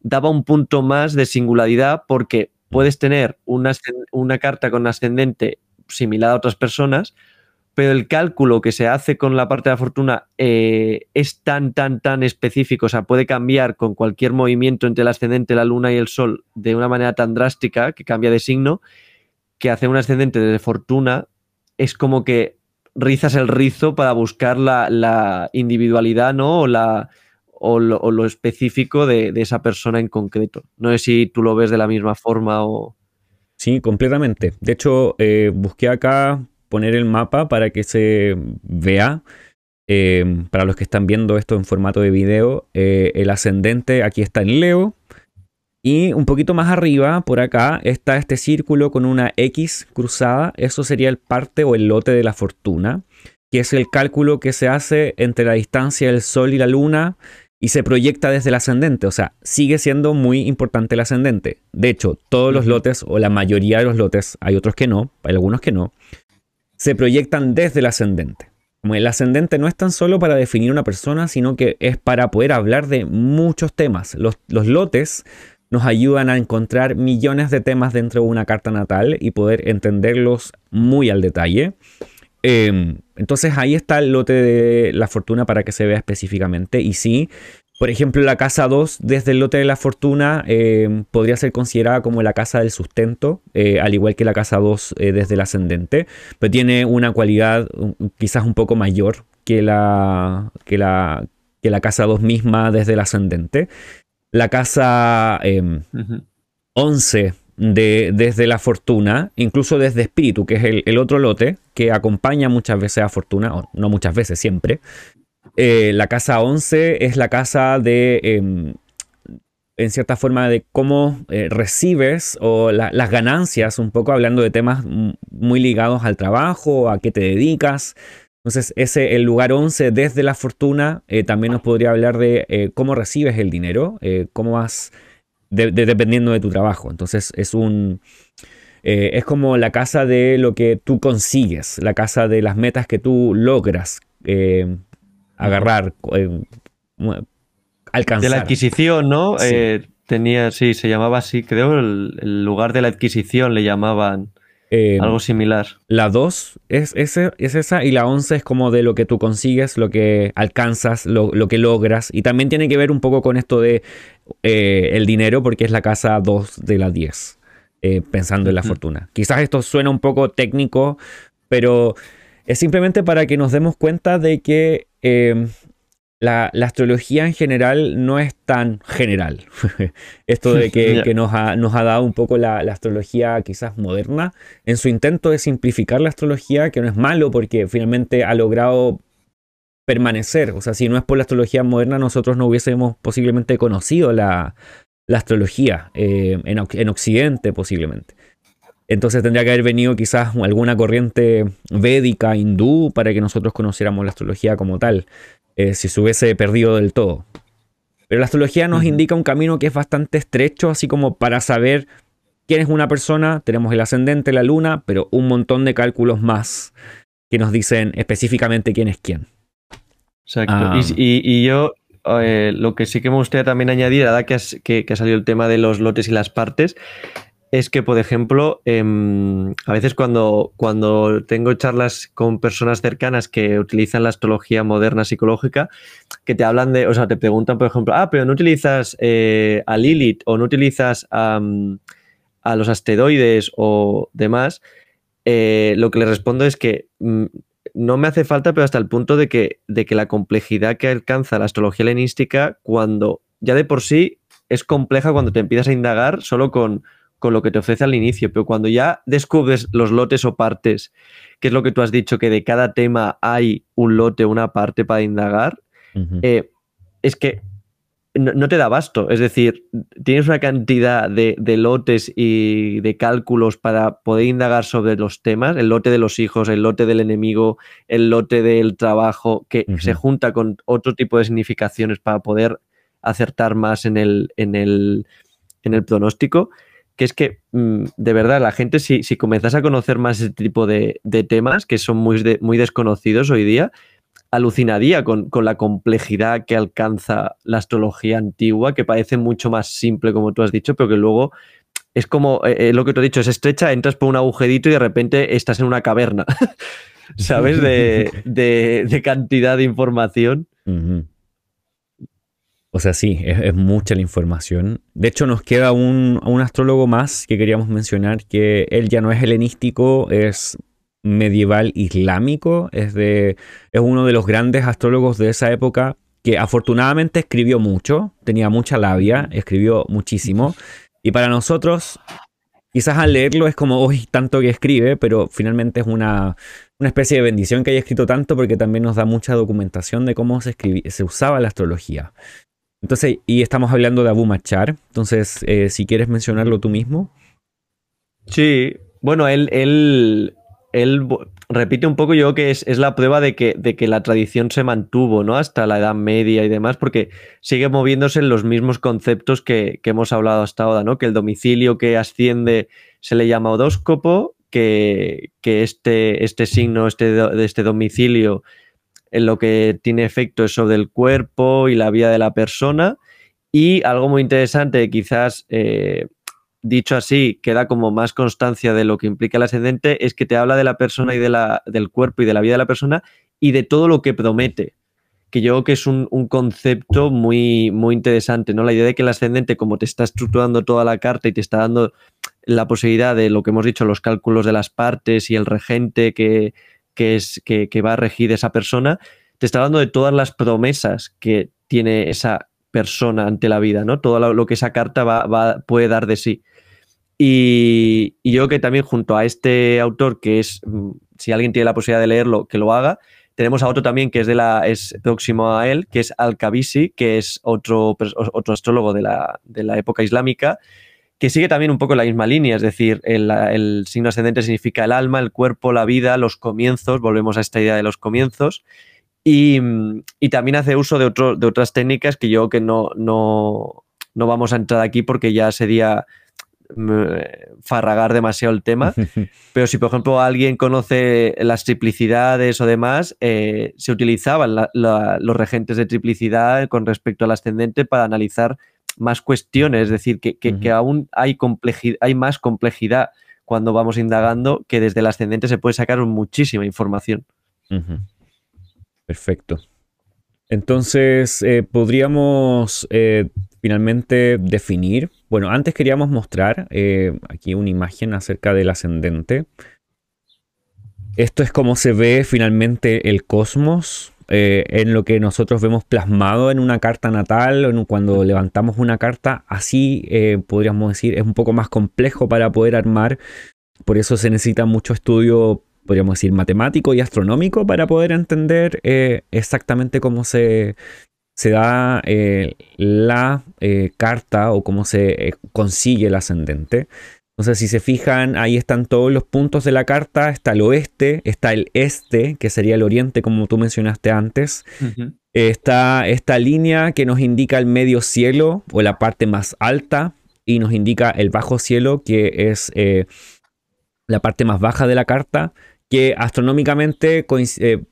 daba un punto más de singularidad porque puedes tener una, una carta con ascendente similar a otras personas, pero el cálculo que se hace con la parte de la fortuna eh, es tan, tan, tan específico, o sea, puede cambiar con cualquier movimiento entre el ascendente, la luna y el sol de una manera tan drástica que cambia de signo, que hacer un ascendente de fortuna es como que rizas el rizo para buscar la, individualidad, ¿no? O, la, o, lo, específico de, esa persona en concreto. No sé si tú lo ves de la misma forma o... Sí, completamente. De hecho, eh, busqué acá poner el mapa para que se vea. Eh, para los que están viendo esto en formato de video, eh, el ascendente aquí está en Leo, y un poquito más arriba, por acá, está este círculo con una X cruzada. Eso sería el parte o el lote de la fortuna, que es el cálculo que se hace entre la distancia del Sol y la Luna y se proyecta desde el ascendente. O sea, sigue siendo muy importante el ascendente. De hecho, todos los lotes, o la mayoría de los lotes, hay otros que no, hay algunos que no, se proyectan desde el ascendente. Como el ascendente no es tan solo para definir una persona, sino que es para poder hablar de muchos temas. Los, lotes nos ayudan a encontrar millones de temas dentro de una carta natal y poder entenderlos muy al detalle. Em, entonces ahí está el lote de la fortuna para que se vea específicamente. Y sí, por ejemplo, la casa 2 desde el lote de la fortuna em, podría ser considerada como la casa del sustento, eh, al igual que la casa 2 eh, desde el ascendente, pero tiene una cualidad quizás un poco mayor que la, que la, que la casa 2 misma desde el ascendente la casa 11 em, de, desde la fortuna, incluso desde espíritu, que es el, otro lote que acompaña muchas veces a fortuna, o no muchas veces, siempre. Eh, la casa 11 es la casa de, em, en cierta forma, de cómo eh, recibes o las ganancias, un poco hablando de temas muy ligados al trabajo, a qué te dedicas, entonces, ese, el lugar 11 desde la fortuna eh, también nos podría hablar de cómo recibes el dinero, cómo vas dependiendo de tu trabajo. Entonces, es un. es como la casa de lo que tú consigues, la casa de las metas que tú logras agarrar, alcanzar. De la adquisición, ¿no? tenía, sí, se llamaba así, creo, el lugar de la adquisición le llamaban. Eh, Algo similar. La 2 es, es, esa y la 11 es como de lo que tú consigues, lo que alcanzas, lo, que logras. Y también tiene que ver un poco con esto de eh, el dinero porque es la casa 2 de la 10, eh, pensando en la fortuna. Quizás esto suena un poco técnico, pero es simplemente para que nos demos cuenta de que la, astrología en general no es tan general. Esto de que, nos, ha, dado un poco la, astrología quizás moderna, en su intento de simplificar la astrología, que no es malo porque finalmente ha logrado permanecer. O sea, si no es por la astrología moderna, nosotros no hubiésemos posiblemente conocido la, astrología eh, en, en Occidente posiblemente. Entonces tendría que haber venido quizás alguna corriente védica, hindú, para que nosotros conociéramos la astrología como tal. Eh, si se hubiese perdido del todo. Pero la astrología nos indica un camino que es bastante estrecho, así como para saber quién es una persona, tenemos el ascendente, la luna, pero un montón de cálculos más que nos dicen específicamente quién es quién. Exacto. Ah. y, yo eh, lo que sí que me gustaría también añadir, ahora que, que, que ha salido el tema de los lotes y las partes, es que, por ejemplo, em, a veces cuando, cuando tengo charlas con personas cercanas que utilizan la astrología moderna psicológica, que te hablan de, o sea, te preguntan, por ejemplo, ah, pero no utilizas eh, a Lilith o no utilizas a, los asteroides o demás, eh, lo que les respondo es que mm, no me hace falta, pero hasta el punto de que, de que la complejidad que alcanza la astrología helenística, cuando ya de por sí es compleja cuando te empiezas a indagar solo con con lo que te ofrece al inicio, pero cuando ya descubres los lotes o partes, que es lo que tú has dicho, que de cada tema hay un lote, una parte para indagar, eh, es que no, te da basto. Es decir, tienes una cantidad de, lotes y de cálculos para poder indagar sobre los temas, el lote de los hijos, el lote del enemigo, el lote del trabajo, que se junta con otro tipo de significaciones para poder acertar más en el, en el, en el pronóstico, que es que mm, de verdad la gente si, si comenzas a conocer más este tipo de, temas que son muy, muy desconocidos hoy día, alucinaría con, la complejidad que alcanza la astrología antigua, que parece mucho más simple, como tú has dicho, pero que luego es como eh, eh, lo que tú has dicho, es estrecha, entras por un agujerito y de repente estás en una caverna, ¿sabes? De, cantidad de información. O sea, sí, es, mucha la información. De hecho, nos queda un, un astrólogo más que queríamos mencionar, que él ya no es helenístico, es medieval islámico, es, de, es uno de los grandes astrólogos de esa época que afortunadamente escribió mucho, tenía mucha labia, escribió muchísimo. Y para nosotros, quizás al leerlo es como, uy, tanto que escribe, pero finalmente es una, una especie de bendición que haya escrito tanto porque también nos da mucha documentación de cómo se, se usaba la astrología. Entonces, y estamos hablando de Abu Machar, entonces, eh, si quieres mencionarlo tú mismo. Sí, bueno, él, él él repite un poco yo que es, la prueba de que, de que, la tradición se mantuvo ¿no? hasta la Edad Media y demás, porque sigue moviéndose en los mismos conceptos que, hemos hablado hasta ahora, ¿no? que el domicilio que asciende se le llama odóscopo, que, que este, este, signo este, de este domicilio en lo que tiene efecto sobre el cuerpo y la vida de la persona. Y algo muy interesante, quizás eh, dicho así, queda como más constancia de lo que implica el ascendente, es que te habla de la persona y de la, del cuerpo y de la vida de la persona y de todo lo que promete. Que yo creo que es un, concepto muy, muy interesante, ¿no? La idea de que el ascendente, como te está estructurando toda la carta y te está dando la posibilidad de lo que hemos dicho, los cálculos de las partes y el regente que, es, que, va a regir esa persona, te está hablando de todas las promesas que tiene esa persona ante la vida, ¿no? Todo lo, que esa carta va, puede dar de sí. Y, yo que también junto a este autor, que es, mm, si alguien tiene la posibilidad de leerlo, que lo haga, tenemos a otro también que es, de la, es próximo a él, que es Al-Kabisi, que es otro, otro astrólogo de la, de la, época islámica, que sigue también un poco la misma línea, es decir, el, el, signo ascendente significa el alma, el cuerpo, la vida, los comienzos, volvemos a esta idea de los comienzos, y, y también hace uso de, otro, de otras técnicas que yo que no, no, no vamos a entrar aquí porque ya sería farragar demasiado el tema, pero si por ejemplo alguien conoce las triplicidades o demás, eh, se utilizaban los regentes de triplicidad con respecto al ascendente para analizar más cuestiones, es decir, que, que, aún hay, hay más complejidad cuando vamos indagando que desde el ascendente se puede sacar muchísima información. Perfecto. Entonces, eh, podríamos eh, finalmente definir, bueno, antes queríamos mostrar eh, aquí una imagen acerca del ascendente. Esto es como se ve finalmente el cosmos en lo que nosotros vemos plasmado en una carta natal, cuando levantamos una carta, así podríamos decir, es un poco más complejo para poder armar, por eso se necesita mucho estudio podríamos decir, matemático y astronómico para poder entender eh, exactamente cómo se, da eh, la eh, carta o cómo se consigue el ascendente. Entonces, si se fijan, ahí están todos los puntos de la carta. Está el oeste, está el este, que sería el oriente, como tú mencionaste antes. Está esta línea que nos indica el medio cielo o la parte más alta y nos indica el bajo cielo, que es la parte más baja de la carta que astronómicamente eh,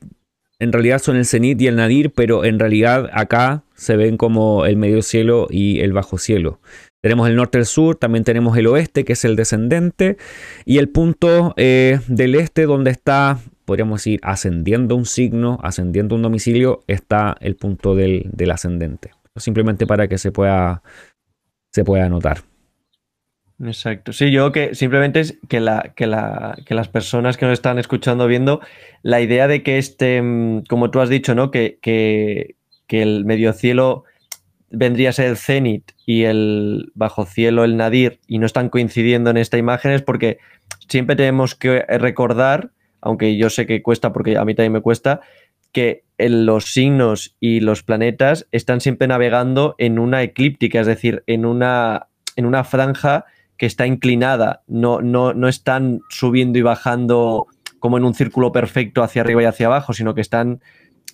en realidad son el cenit y el nadir, pero en realidad acá se ven como el medio cielo y el bajo cielo. Tenemos el norte, el sur, también tenemos el oeste, que es el descendente, y el punto eh, del este, donde está, podríamos decir, ascendiendo un signo, ascendiendo un domicilio, está el punto del, del ascendente. Simplemente para que se pueda, se pueda notar. Exacto. Sí, yo que simplemente es que, la, que, la, que las personas que nos están escuchando, viendo, la idea de que este, mm, como tú has dicho, ¿no? Que, que, que el medio cielo vendría a ser el cenit y el bajo cielo el nadir y no están coincidiendo en esta imagen es porque siempre tenemos que recordar, aunque yo sé que cuesta porque a mí también me cuesta, que los signos y los planetas están siempre navegando en una eclíptica, es decir, en una, en una franja que está inclinada, no, no, no están subiendo y bajando como en un círculo perfecto hacia arriba y hacia abajo, sino que están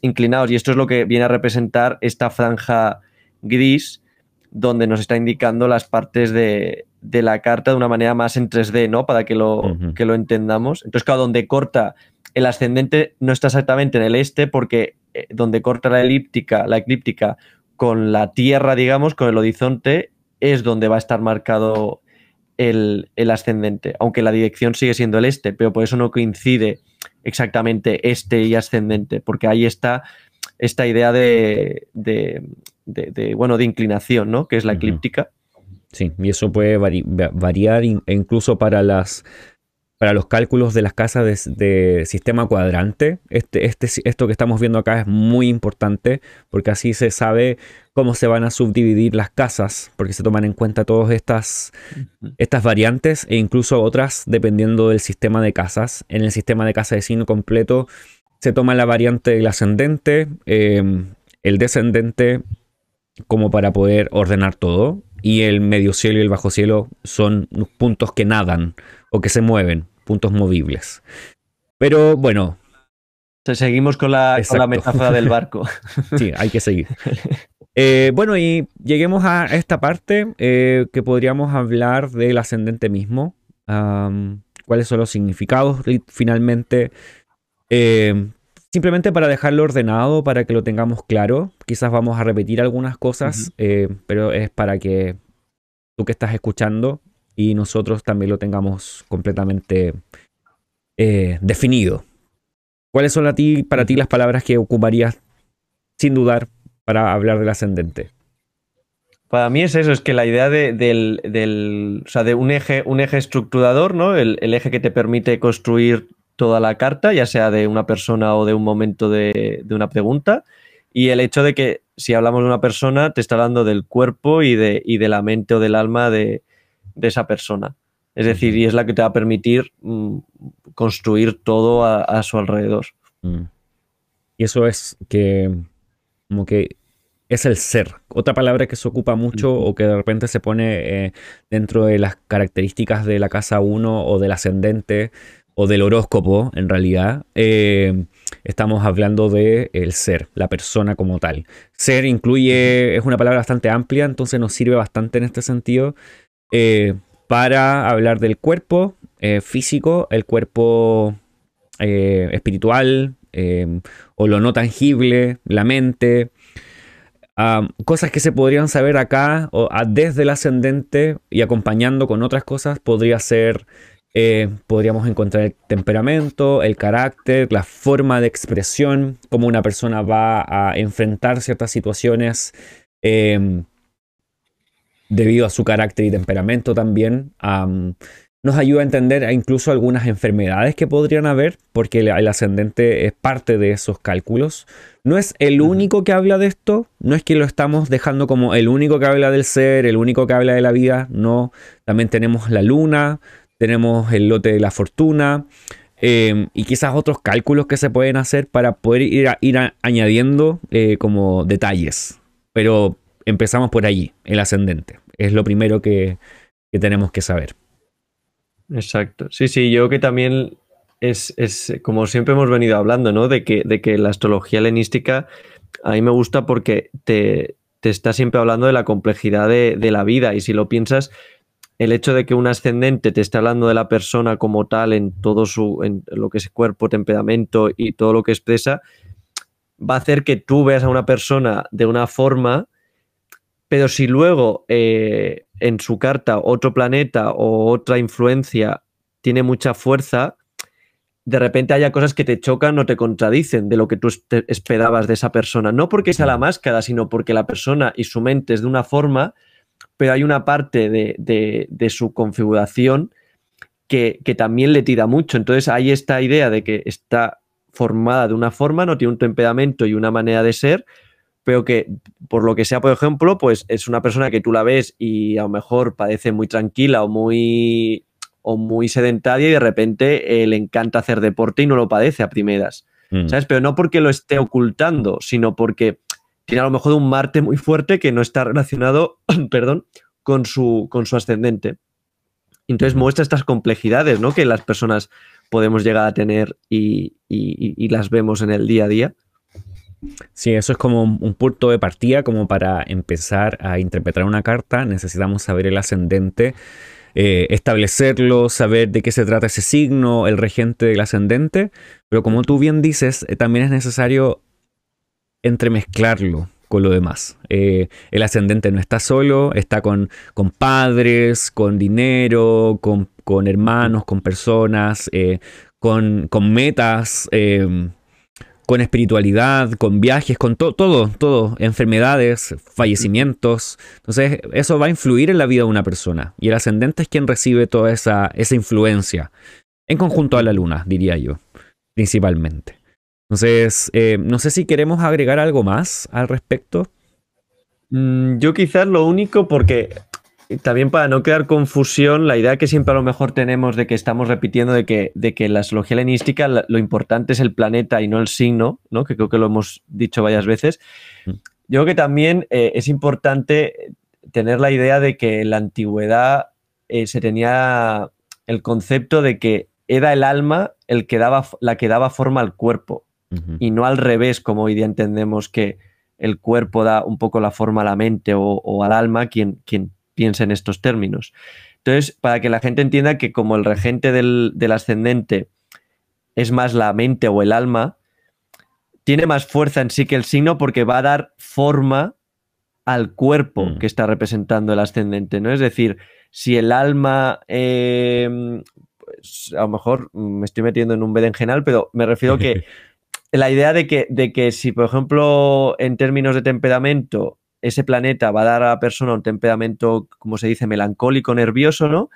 inclinados. Y esto es lo que viene a representar esta franja gris, donde nos está indicando las partes de, la carta de una manera más en 3D, ¿no? Para que lo, que lo entendamos. Entonces, claro, donde corta el ascendente no está exactamente en el este, porque eh, donde corta la elíptica, la eclíptica con la Tierra, digamos, con el horizonte, es donde va a estar marcado el, ascendente, aunque la dirección sigue siendo el este, pero por eso no coincide exactamente este y ascendente, porque ahí está esta idea de, bueno, de inclinación, ¿no? Que es la eclíptica. Sí, y eso puede variar e incluso para las para los cálculos de las casas de, sistema cuadrante. Este, este, esto que estamos viendo acá es muy importante porque así se sabe cómo se van a subdividir las casas, porque se toman en cuenta todas estas, estas variantes e incluso otras dependiendo del sistema de casas. En el sistema de casa de signo completo se toma la variante del ascendente, em, el descendente como para poder ordenar todo y el medio cielo y el bajo cielo son puntos que nadan o que se mueven puntos movibles. Pero bueno. Seguimos con la, metáfora del barco. Sí, hay que seguir. Eh, bueno, y lleguemos a esta parte eh, que podríamos hablar del ascendente mismo. ¿Cuáles son los significados finalmente? Eh, simplemente para dejarlo ordenado, para que lo tengamos claro. Quizás vamos a repetir algunas cosas, pero es para que tú que estás escuchando y nosotros también lo tengamos completamente eh, definido. ¿Cuáles son para ti las palabras que ocuparías sin dudar para hablar del ascendente? Para mí es eso, es que la idea de, del, o sea, de un eje, un eje estructurador, ¿no? El, eje que te permite construir toda la carta, ya sea de una persona o de un momento de, de, una pregunta. Y el hecho de que si hablamos de una persona, te está hablando del cuerpo y de, y de la mente o del alma de, de esa persona. Es decir, y es la que te va a permitir mm, construir todo a, su alrededor. Mm. Y eso es que, como que es el ser. Otra palabra que se ocupa mucho o que de repente se pone eh, dentro de las características de la casa 1 o del ascendente o del horóscopo, en realidad, eh, estamos hablando de el ser, la persona como tal. Ser incluye, es una palabra bastante amplia, entonces nos sirve bastante en este sentido. Eh, para hablar del cuerpo eh, físico, el cuerpo espiritual o lo no tangible, la mente. cosas que se podrían saber acá o, desde el ascendente y acompañando con otras cosas podría ser podríamos encontrar el temperamento, el carácter, la forma de expresión, cómo una persona va a enfrentar ciertas situaciones debido a su carácter y temperamento también. nos ayuda a entender incluso algunas enfermedades que podrían haber, porque el, ascendente es parte de esos cálculos. No es el único que habla de esto, no es que lo estamos dejando como el único que habla del ser, el único que habla de la vida, no. También tenemos la luna, tenemos el lote de la fortuna. Em, y quizás otros cálculos que se pueden hacer para poder ir, añadiendo eh, como detalles. Pero empezamos por allí, el ascendente es lo primero que, tenemos que saber. Exacto. Sí, sí, yo que también es, como siempre hemos venido hablando, ¿no? De que, de que la astrología helenística a mí me gusta porque te, está siempre hablando de la complejidad de, la vida y si lo piensas, el hecho de que un ascendente te esté hablando de la persona como tal en todo su, en lo que es cuerpo, temperamento y todo lo que expresa, va a hacer que tú veas a una persona de una forma pero si luego eh, en su carta otro planeta o otra influencia tiene mucha fuerza, de repente haya cosas que te chocan o te contradicen de lo que tú esperabas de esa persona. No porque sea la máscara, sino porque la persona y su mente es de una forma, pero hay una parte de, su configuración que, que, también le tira mucho. Entonces hay esta idea de que está formada de una forma, no tiene un temperamento y una manera de ser, pero que por lo que sea, por ejemplo, pues es una persona que tú la ves y a lo mejor parece muy tranquila o muy, o muy sedentaria y de repente eh, le encanta hacer deporte y no lo padece a primeras. mm. ¿sabes? Pero no porque lo esté ocultando, sino porque tiene a lo mejor un Marte muy fuerte que no está relacionado, perdón, con su, con su ascendente. Entonces muestra estas complejidades ¿no? que las personas podemos llegar a tener y, las vemos en el día a día. Sí, eso es como un punto de partida, como para empezar a interpretar una carta, necesitamos saber el ascendente, eh, establecerlo, saber de qué se trata ese signo, el regente del ascendente, pero como tú bien dices, eh, también es necesario entremezclarlo con lo demás. Eh, el ascendente no está solo, está con, con padres, con dinero, con, hermanos, con personas, eh, con, metas, eh, con espiritualidad, con viajes, con todo, todo, enfermedades, fallecimientos. Entonces, eso va a influir en la vida de una persona. Y el ascendente es quien recibe toda esa, esa influencia. En conjunto a la luna, diría yo, principalmente. Entonces, eh, no sé si queremos agregar algo más al respecto. Mm, yo quizás lo único, porque también para no crear confusión, la idea que siempre a lo mejor tenemos de que estamos repitiendo de que, de que la astrología helenística lo importante es el planeta y no el signo, ¿no? que creo que lo hemos dicho varias veces. Mm. Yo creo que también eh, es importante tener la idea de que en la antigüedad eh, se tenía el concepto de que era el alma el que daba, la que daba forma al cuerpo y no al revés, como hoy día entendemos que el cuerpo da un poco la forma a la mente o, al alma, quien, quien piensa en estos términos. Entonces, para que la gente entienda que como el regente del, ascendente es más la mente o el alma, tiene más fuerza en sí que el signo porque va a dar forma al cuerpo mm. que está representando el ascendente, ¿no? Es decir, si el alma, eh, pues a lo mejor me estoy metiendo en un berenjenal, pero me refiero que la idea de que, de que si, por ejemplo, en términos de temperamento, ese planeta va a dar a la persona un temperamento, como se dice, melancólico, nervioso, ¿no?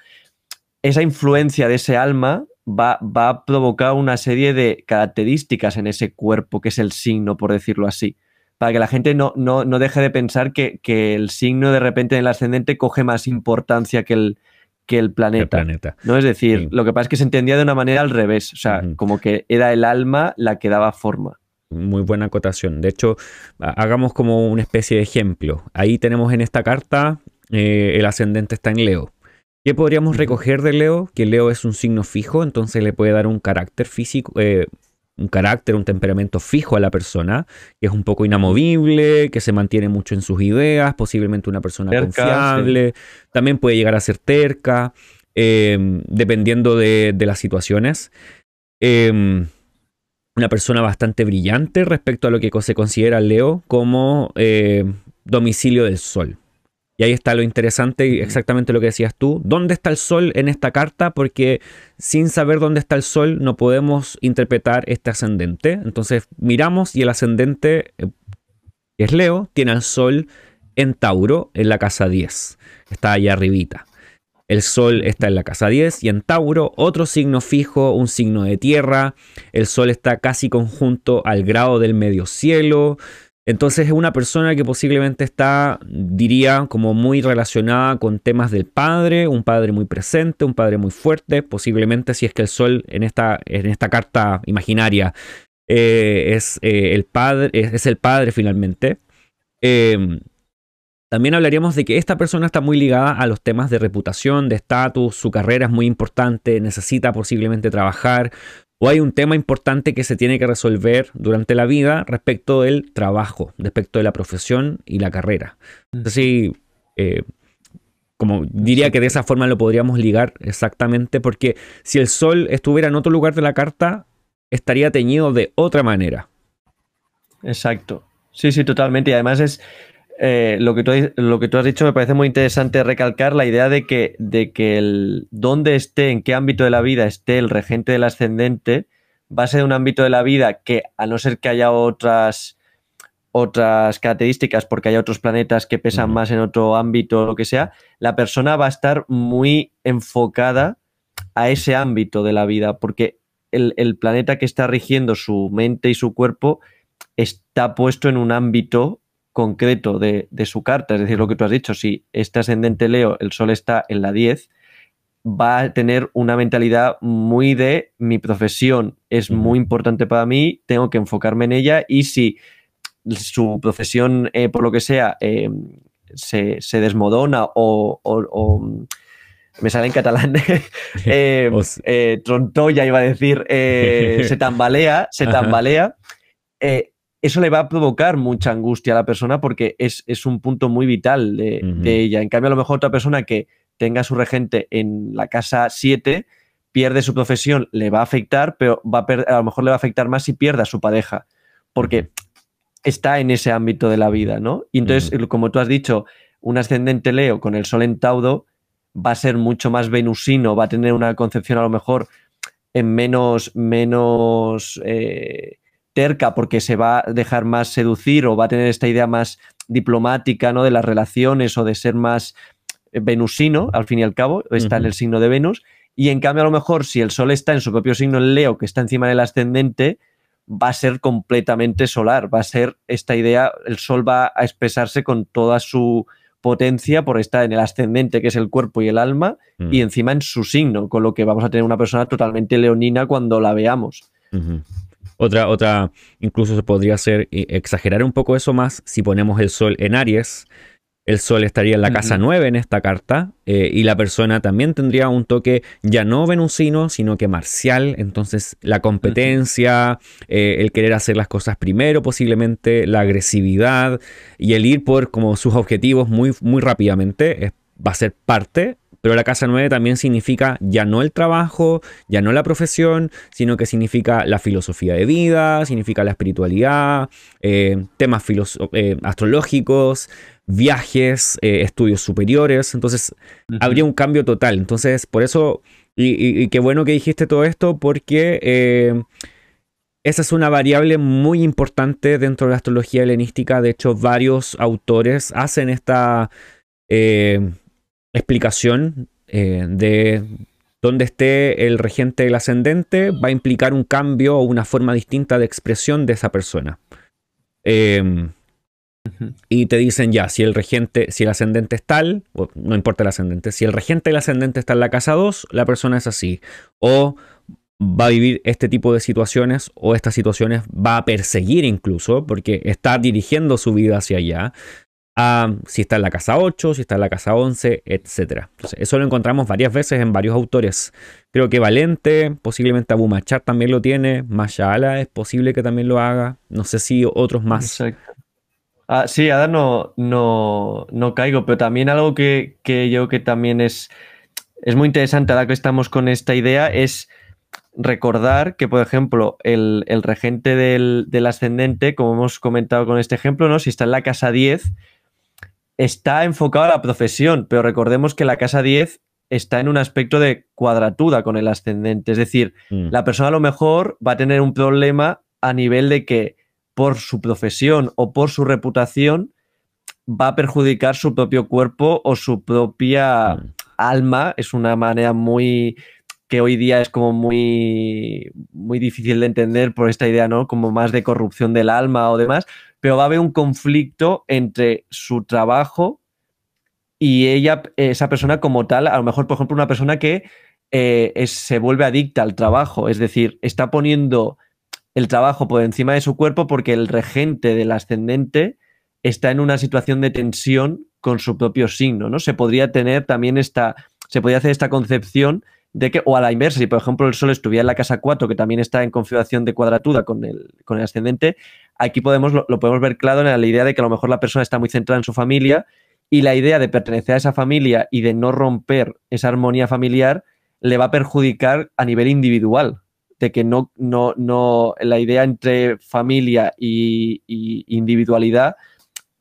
Esa influencia de ese alma va, va, a provocar una serie de características en ese cuerpo, que es el signo, por decirlo así. Para que la gente no, no, no deje de pensar que, que, el signo de repente en el ascendente coge más importancia que el, que el planeta. ¿no? Es decir, lo que pasa es que se entendía de una manera al revés, o sea, como que era el alma la que daba forma. Muy buena acotación. De hecho, hagamos como una especie de ejemplo. Ahí tenemos en esta carta eh, el ascendente está en Leo. ¿Qué podríamos recoger de Leo? Que Leo es un signo fijo, entonces le puede dar un carácter físico, eh, un carácter, un temperamento fijo a la persona, que es un poco inamovible, que se mantiene mucho en sus ideas, posiblemente una persona confiable, también puede llegar a ser terca, em, dependiendo de, las situaciones. Em, una persona bastante brillante respecto a lo que se considera Leo como eh, domicilio del sol. Y ahí está lo interesante y exactamente lo que decías tú. ¿Dónde está el sol en esta carta? Porque sin saber dónde está el sol no podemos interpretar este ascendente. Entonces miramos y el ascendente, que eh, es Leo, tiene al sol en Tauro, en la casa 10. Está allá arribita. El sol está en la casa 10 y en Tauro, otro signo fijo, un signo de tierra. El sol está casi conjunto al grado del medio cielo. Entonces es una persona que posiblemente está, diría, como muy relacionada con temas del padre, un padre muy presente, un padre muy fuerte, posiblemente si es que el sol en esta, en esta carta imaginaria eh, es, eh, el padre, es, el padre finalmente. Em, también hablaríamos de que esta persona está muy ligada a los temas de reputación, de estatus, su carrera es muy importante, necesita posiblemente trabajar, o hay un tema importante que se tiene que resolver durante la vida respecto del trabajo, respecto de la profesión y la carrera. Entonces, eh, como diría que de esa forma lo podríamos ligar exactamente, porque si el sol estuviera en otro lugar de la carta, estaría teñido de otra manera. Exacto. Sí, sí, totalmente. Y además es, eh, lo, que tú, lo que tú has dicho me parece muy interesante recalcar la idea de que, de que el dónde esté, en qué ámbito de la vida esté el regente del ascendente, va a ser un ámbito de la vida que, a no ser que haya otras, otras características, porque haya otros planetas que pesan más en otro ámbito o lo que sea, la persona va a estar muy enfocada a ese ámbito de la vida, porque el, el planeta que está rigiendo su mente y su cuerpo está puesto en un ámbito concreto de, su carta, es decir, lo que tú has dicho, si este ascendente Leo, el Sol está en la 10, va a tener una mentalidad muy de mi profesión es muy importante para mí, tengo que enfocarme en ella y si su profesión, eh, por lo que sea, eh, se, desmodona o, me sale en catalán, eh, trontoya iba a decir, se tambalea, se tambalea, eso le va a provocar mucha angustia a la persona porque es, un punto muy vital de, de, ella. En cambio, a lo mejor otra persona que tenga su regente en la casa 7, pierde su profesión, le va a afectar, pero va a, a lo mejor le va a afectar más si pierde a su pareja, porque está en ese ámbito de la vida, ¿no? Y entonces, como tú has dicho, un ascendente Leo con el Sol en Taudo va a ser mucho más venusino, va a tener una concepción a lo mejor en menos, menos eh, terca porque se va a dejar más seducir o va a tener esta idea más diplomática, ¿no? De las relaciones o de ser más venusino, al fin y al cabo, está en el signo de Venus, y en cambio a lo mejor si el Sol está en su propio signo en Leo, que está encima del ascendente, va a ser completamente solar, va a ser esta idea, el Sol va a expresarse con toda su potencia por estar en el ascendente, que es el cuerpo y el alma, mm. y encima en su signo, con lo que vamos a tener una persona totalmente leonina cuando la veamos. Otra, otra, incluso se podría hacer eh, exagerar un poco eso más si ponemos el Sol en Aries, el sol estaría en la casa 9 en esta carta eh, y la persona también tendría un toque ya no venusino, sino que marcial. Entonces la competencia, eh, el querer hacer las cosas primero posiblemente, la agresividad y el ir por como sus objetivos muy, muy rápidamente va a ser parte pero la casa 9 también significa ya no el trabajo, ya no la profesión, sino que significa la filosofía de vida, significa la espiritualidad, eh, temas astrológicos, viajes, eh, estudios superiores, entonces habría un cambio total. Entonces, por eso, y, qué bueno que dijiste todo esto, porque eh, esa es una variable muy importante dentro de la astrología helenística. De hecho, varios autores hacen esta eh, explicación de dónde esté el regente del ascendente, va a implicar un cambio o una forma distinta de expresión de esa persona. Y te dicen ya, si el regente, si el ascendente es tal, no importa el ascendente, si el regente del ascendente está en la casa 2, la persona es así. O va a vivir este tipo de situaciones o estas situaciones va a perseguir incluso porque está dirigiendo su vida hacia allá. Si está en la casa 8, si está en la casa 11, etc. eso lo encontramos varias veces en varios autores. Creo que Valente, posiblemente Abu Machar también lo tiene, Mashala es posible que también lo haga, no sé si otros más. Ah, sí, ahora no, no, no, caigo, pero también algo que, que, yo que también es, es muy interesante ahora que estamos con esta idea es recordar que, por ejemplo, el, regente del, del, ascendente, como hemos comentado con este ejemplo, ¿no? si está en la casa 10, está enfocado a la profesión, pero recordemos que la casa 10 está en un aspecto de cuadratura con el ascendente, es decir, mm. la persona a lo mejor va a tener un problema a nivel de que por su profesión o por su reputación va a perjudicar su propio cuerpo o su propia mm. alma. Es una manera muy que hoy día es como muy, muy difícil de entender por esta idea, ¿no? Como más de corrupción del alma o demás, pero va a haber un conflicto entre su trabajo y ella, esa persona como tal, a lo mejor, por ejemplo, una persona que eh, se vuelve adicta al trabajo, es decir, está poniendo el trabajo por encima de su cuerpo porque el regente del ascendente está en una situación de tensión con su propio signo, ¿no? Se podría tener también esta, se podría hacer esta concepción de que, o a la inversa, si por ejemplo el Sol estuviera en la casa 4, que también está en configuración de cuadratura con el, con el ascendente, aquí podemos, lo, podemos ver claro en la idea de que a lo mejor la persona está muy centrada en su familia y la idea de pertenecer a esa familia y de no romper esa armonía familiar le va a perjudicar a nivel individual de que no, no, no, la idea entre familia y, individualidad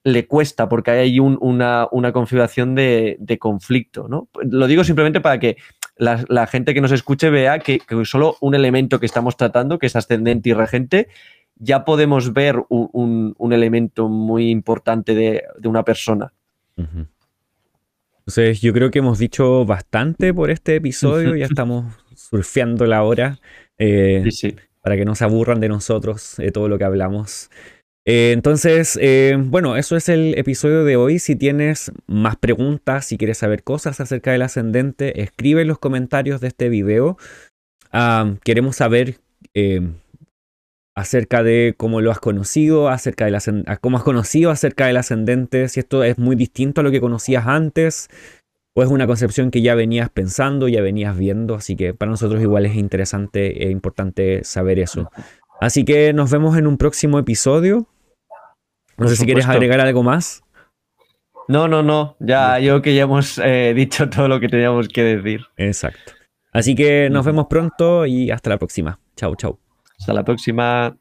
le cuesta porque hay una, configuración de, conflicto. ¿no? Lo digo simplemente para que la, gente que nos escuche vea que, solo un elemento que estamos tratando, que es ascendente y regente, ya podemos ver un, elemento muy importante de, una persona. Entonces, yo creo que hemos dicho bastante por este episodio, ya estamos surfeando la hora. Eh, para que no se aburran de nosotros, de todo lo que hablamos. Eh, entonces, eh, bueno, eso es el episodio de hoy. Si tienes más preguntas, si quieres saber cosas acerca del ascendente, escribe en los comentarios de este video. Ah, queremos saber eh, acerca de cómo lo has conocido, acerca de cómo has conocido acerca del ascendente, si esto es muy distinto a lo que conocías antes, o es una concepción que ya venías pensando, ya venías viendo, así que para nosotros igual es interesante e importante saber eso. Así que nos vemos en un próximo episodio. No sé si quieres agregar algo más. No, no, no. Ya yo que ya hemos eh, dicho todo lo que teníamos que decir. Exacto. Así que nos vemos pronto y hasta la próxima. Chau, chau. Hasta la próxima.